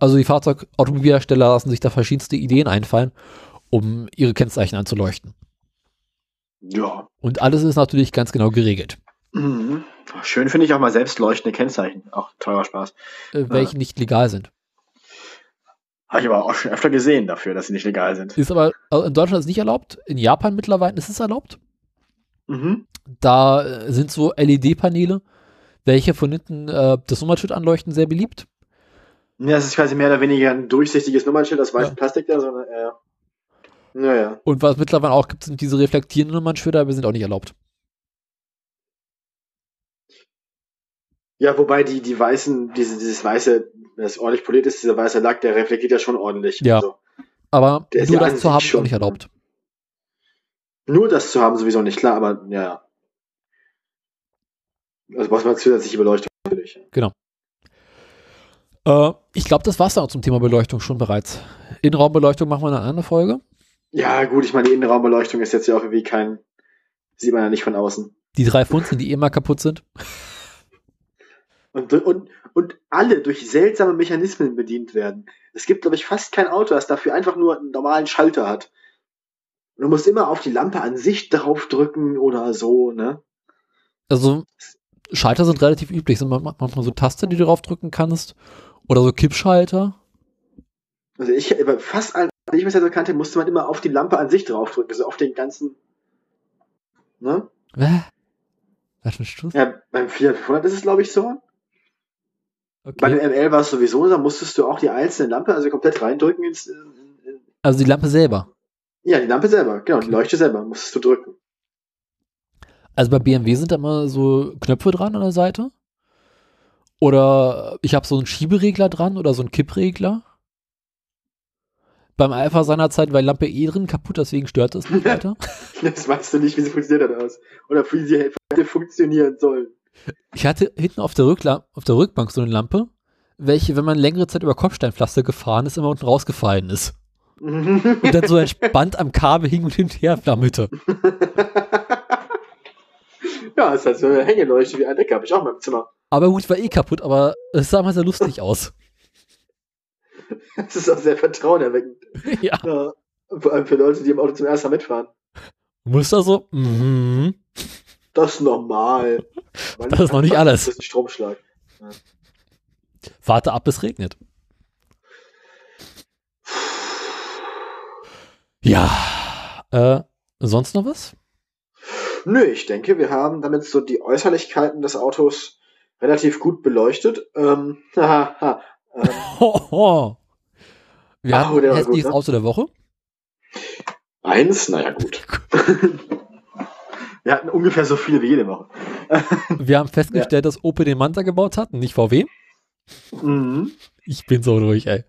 Also die Fahrzeugautomobilhersteller lassen sich da verschiedenste Ideen einfallen, um ihre Kennzeichen anzuleuchten. Ja. Und alles ist natürlich ganz genau geregelt. Mhm. Schön finde ich auch mal selbst leuchtende Kennzeichen. Auch teurer Spaß. Äh, welche nicht legal sind. Habe ich aber auch schon öfter gesehen dafür, dass sie nicht legal sind. Ist aber also in Deutschland ist nicht erlaubt. In Japan mittlerweile ist es erlaubt. Mhm. Da äh, sind so LED-Paneele, welche von hinten äh, das Nummernschild anleuchten, sehr beliebt. Ja, das ist quasi mehr oder weniger ein durchsichtiges Nummernschild aus weißem Ja. Plastik da, sondern äh, naja. Und was es mittlerweile auch gibt, sind diese reflektierenden Nummernschilder, aber sind auch nicht erlaubt. Ja, wobei die, die weißen, diese, dieses weiße, das ordentlich poliert ist, dieser weiße Lack, der reflektiert ja schon ordentlich. Ja. Also, Aber nur das zu haben, ist auch nicht erlaubt. Nur das zu haben sowieso nicht, klar, aber ja. Also braucht man zusätzliche Beleuchtung natürlich. Äh, ich glaube, das war's dann auch zum Thema Beleuchtung schon bereits. Innenraumbeleuchtung machen wir in einer anderen Folge. Ja, gut, ich meine, die Innenraumbeleuchtung ist jetzt ja auch irgendwie kein, sieht man ja nicht von außen. Die drei Funzen, die eh mal kaputt sind. Und, und, und alle durch seltsame Mechanismen bedient werden. Es gibt, glaube ich, fast kein Auto, das dafür einfach nur einen normalen Schalter hat. Und du musst immer auf die Lampe an sich draufdrücken oder so, ne? Also Schalter sind relativ üblich. Sind manchmal so Taste, die du draufdrücken kannst. Oder so Kippschalter. Also ich, bei fast allen, die ich bisher so kannte, musste man immer auf die Lampe an sich draufdrücken, also auf den ganzen, ne? Hä? Was für ein Stuss? Ja, beim Fiat 500 ist es, glaube ich, so. Bei Okay. dem ML war es sowieso, da musstest du auch die einzelne Lampe, also komplett reindrücken ins, in, in, Also die Lampe selber. Ja, die Lampe selber, genau, die. Leuchte selber, musstest du drücken. Also bei BMW sind da immer so Knöpfe dran an der Seite. Oder ich habe so einen Schieberegler dran oder so einen Kippregler. Beim Alpha seinerzeit war die Lampe eh drin kaputt, deswegen stört es nicht weiter. Das weißt du nicht, wie sie funktioniert hat aus. Oder wie sie hätte funktionieren sollen. Ich hatte hinten auf der, Rückla auf der Rückbank so eine Lampe, welche, wenn man längere Zeit über Kopfsteinpflaster gefahren ist, immer unten rausgefallen ist. Und dann so entspannt am Kabel hing und hin und her flammelte. ja, es hat so eine Hängeleuchte wie ein Decker, habe ich auch in meinem Zimmer. Aber gut, war eh kaputt, aber es sah mal sehr lustig aus. Das ist auch sehr vertrauenerweckend. ja. Ja, vor allem für Leute, die im Auto zum ersten Mal mitfahren. Muster so, mhm. Das ist normal. Das ist noch nicht alles. Das ist ein Stromschlag. Warte ab, es regnet. Ja. Äh, sonst noch was? Nö, ich denke, wir haben damit so die Äußerlichkeiten des Autos relativ gut beleuchtet. Ähm, haha, ähm. Wir Ah, haben ein hässliches ne? Auto der Woche. eins, naja gut. Wir hatten ungefähr so viele wie jede Woche. Wir haben festgestellt, dass Opel den Manta gebaut hat, nicht VW. Mhm. Ich bin so durch, ey.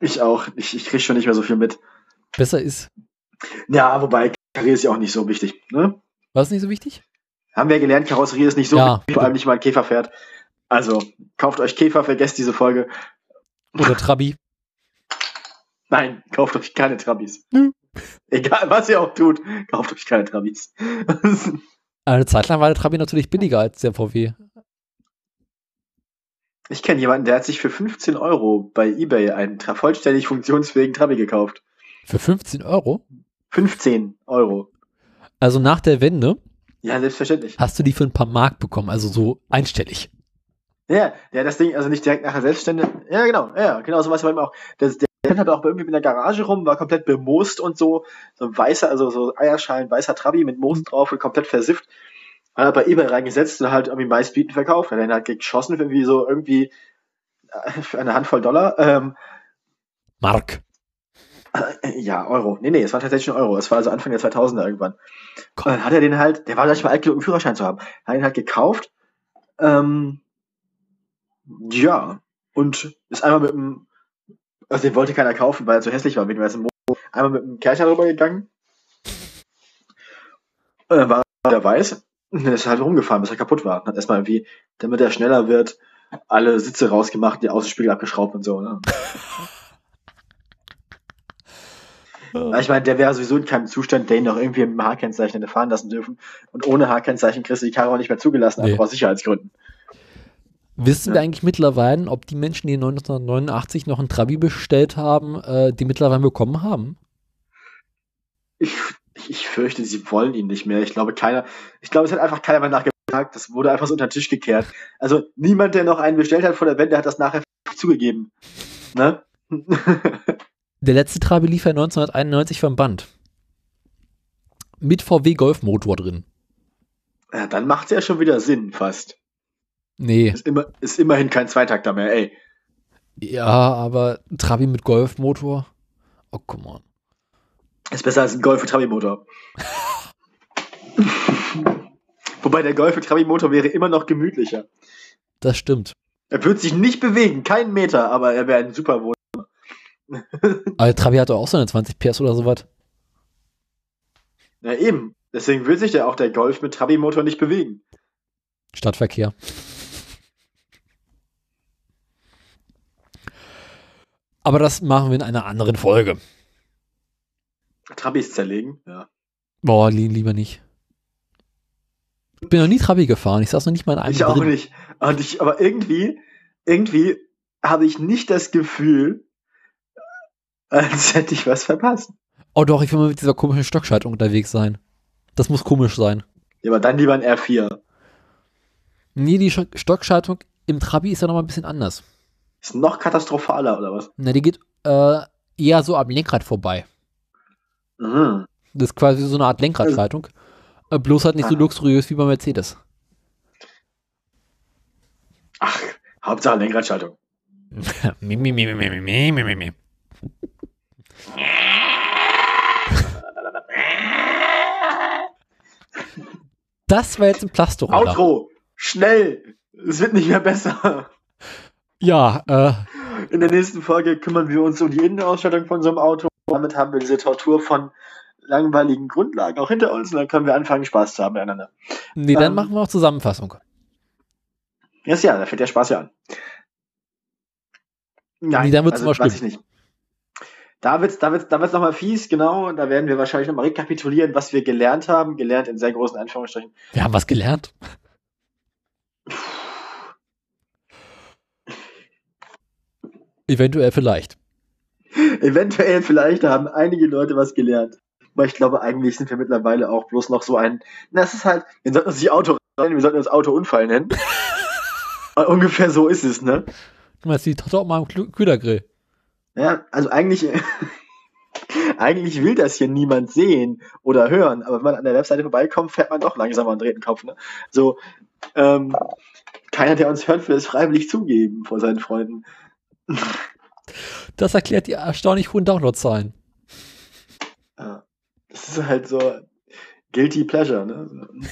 Ich auch. Ich, ich krieg schon nicht mehr so viel mit. Besser ist. Ja, wobei Karriere ist ja auch nicht so wichtig. Ne? War es nicht so wichtig? Haben wir gelernt, Karosserie ist nicht so Ja, wichtig, vor allem nicht mal ein Käfer fährt. Also, kauft euch Käfer, vergesst diese Folge. Oder Trabi. Nein, kauft euch keine Trabis. Nö. Egal, was ihr auch tut, kauft euch keine Trabis. Eine Zeit lang war der Trabi natürlich billiger als der VW. ich kenne jemanden, der hat sich für 15 Euro bei Ebay einen vollständig funktionsfähigen Trabi gekauft. Für 15 Euro. 15 Euro. Also nach der Wende Ja, selbstverständlich. hast du die für ein paar Mark bekommen, also so einstellig. Ja, hat das Ding also nicht direkt nachher selbstständig. Ja, genau, ja, genau, so was bei ihm auch. Das, der rennt halt auch irgendwie in der Garage rum, war komplett bemoost und so. So ein weißer, also so Eierschalen, weißer Trabi mit Moos drauf und komplett versifft. Hat er bei Ebay reingesetzt und halt irgendwie meistbieten verkauft. Hat den halt geschossen für irgendwie so irgendwie äh, für eine Handvoll Dollar. Ähm, Mark. Äh, ja, Euro. Nee, nee, es war tatsächlich ein Euro. Es war also Anfang der 2000er irgendwann. Und dann hat er den halt, der war gleich mal alt genug, einen Führerschein zu haben, hat ihn halt gekauft. Ähm, ja, und ist einmal mit dem, also den wollte keiner kaufen, weil er zu hässlich war, wegen dem Mo einmal mit dem Kercher rübergegangen. Und dann war der weiß und dann ist er halt rumgefahren, bis er kaputt war. Und hat erstmal irgendwie, damit er schneller wird, alle Sitze rausgemacht, die Außenspiegel abgeschraubt und so. Ne? Ich meine, der wäre sowieso in keinem Zustand, den noch irgendwie mit dem H-Kennzeichen hätte fahren lassen dürfen. Und ohne H-Kennzeichen kriegst du die Karre auch nicht mehr zugelassen, Nee. einfach aus Sicherheitsgründen. Wissen Ja. wir eigentlich mittlerweile, ob die Menschen, die 1989 noch einen Trabi bestellt haben, äh, die mittlerweile bekommen haben? Ich, ich fürchte, sie wollen ihn nicht mehr. Ich glaube, keiner, ich glaube, es hat einfach keiner mehr nachgefragt. Das wurde einfach so unter den Tisch gekehrt. Also niemand, der noch einen bestellt hat vor der Wende, hat das nachher zugegeben. Ne? Der letzte Trabi lief ja 1991 vom Band. Mit VW Golfmotor drin. ja, dann macht es ja schon wieder Sinn, fast. Nee, Ist, immer, ist immerhin kein Zweitakter mehr, ey. ja, aber Trabi mit Golfmotor? Oh, come on. Ist besser als ein Golf mit Trabi-Motor. Wobei der Golf mit Trabi-Motor wäre immer noch gemütlicher. Das stimmt. Er wird sich nicht bewegen, keinen Meter, aber er wäre ein super Wohn. Aber Trabi hat doch auch so eine 20 PS oder sowas. Ja, eben. Deswegen will sich ja auch der Golf mit Trabi-Motor nicht bewegen. Stadtverkehr. Aber das machen wir in einer anderen Folge. Trabis zerlegen, ja. Boah, li lieber nicht. Ich bin noch nie Trabi gefahren. Ich saß noch nicht mal in einem Ich auch drin. nicht. Und ich, aber irgendwie, irgendwie habe ich nicht das Gefühl, als hätte ich was verpasst. Oh doch, ich will mal mit dieser komischen Stockschaltung unterwegs sein. Das muss komisch sein. Ja, aber dann lieber ein R4. Nee, die Sch- Stockschaltung im Trabi ist ja noch mal ein bisschen anders. Ist noch katastrophaler, oder was? Na, die geht äh, eher so am Lenkrad vorbei. Mhm. Das ist quasi so eine Art Lenkradschaltung. Äh, bloß halt nicht so Aha. luxuriös wie bei Mercedes. Ach, Hauptsache Lenkradschaltung. Das war jetzt ein Plastroller. Outro! Schnell! Es wird nicht mehr besser. Ja, äh, In der nächsten Folge kümmern wir uns um die Innenausstattung von so einem Auto. Damit haben wir diese Tortur von langweiligen Grundlagen auch hinter uns und dann können wir anfangen, Spaß zu haben miteinander. nee, dann Ähm. machen wir auch Zusammenfassung. Yes, ja, da fängt der Spaß ja an. Nein, Nee, dann wird's also, immer weiß ich nicht. Da wird's, da wird's, da wird's nochmal fies, genau. Und da werden wir wahrscheinlich nochmal rekapitulieren, was wir gelernt haben. Gelernt in sehr großen Anführungsstrichen. Wir haben was gelernt. Eventuell vielleicht. Eventuell vielleicht haben einige Leute was gelernt. Aber ich glaube, eigentlich sind wir mittlerweile auch bloß noch so ein, na, es ist halt, wir sollten uns die Auto rein, wir sollten das Auto Unfall nennen. Ungefähr so ist es, ne? Du meinst die Tochter auch mal am Kü- Kühlergrill. Ja, also eigentlich, eigentlich will das hier niemand sehen oder hören, aber wenn man an der Webseite vorbeikommt, fährt man doch langsamer und dreht den Kopf, ne? So, ähm, keiner, der uns hört, will es freiwillig zugeben vor seinen Freunden. Das erklärt die erstaunlich hohen Downloadzahlen. Ja. Das ist halt so, Guilty Pleasure, ne?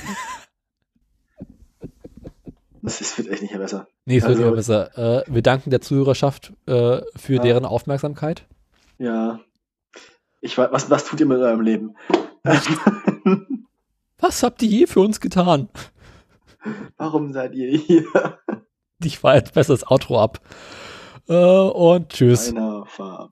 Das ist, wird echt nicht mehr besser. Nee, es wird Also- immer besser. Äh, wir danken der Zuhörerschaft äh, für Ja. deren Aufmerksamkeit. Ja. Ich weiß, was, was tut ihr mit eurem Leben? Was habt ihr je für uns getan? Warum seid ihr hier? Ich fahre jetzt besser das Outro ab. Äh, und tschüss. Einer Farb.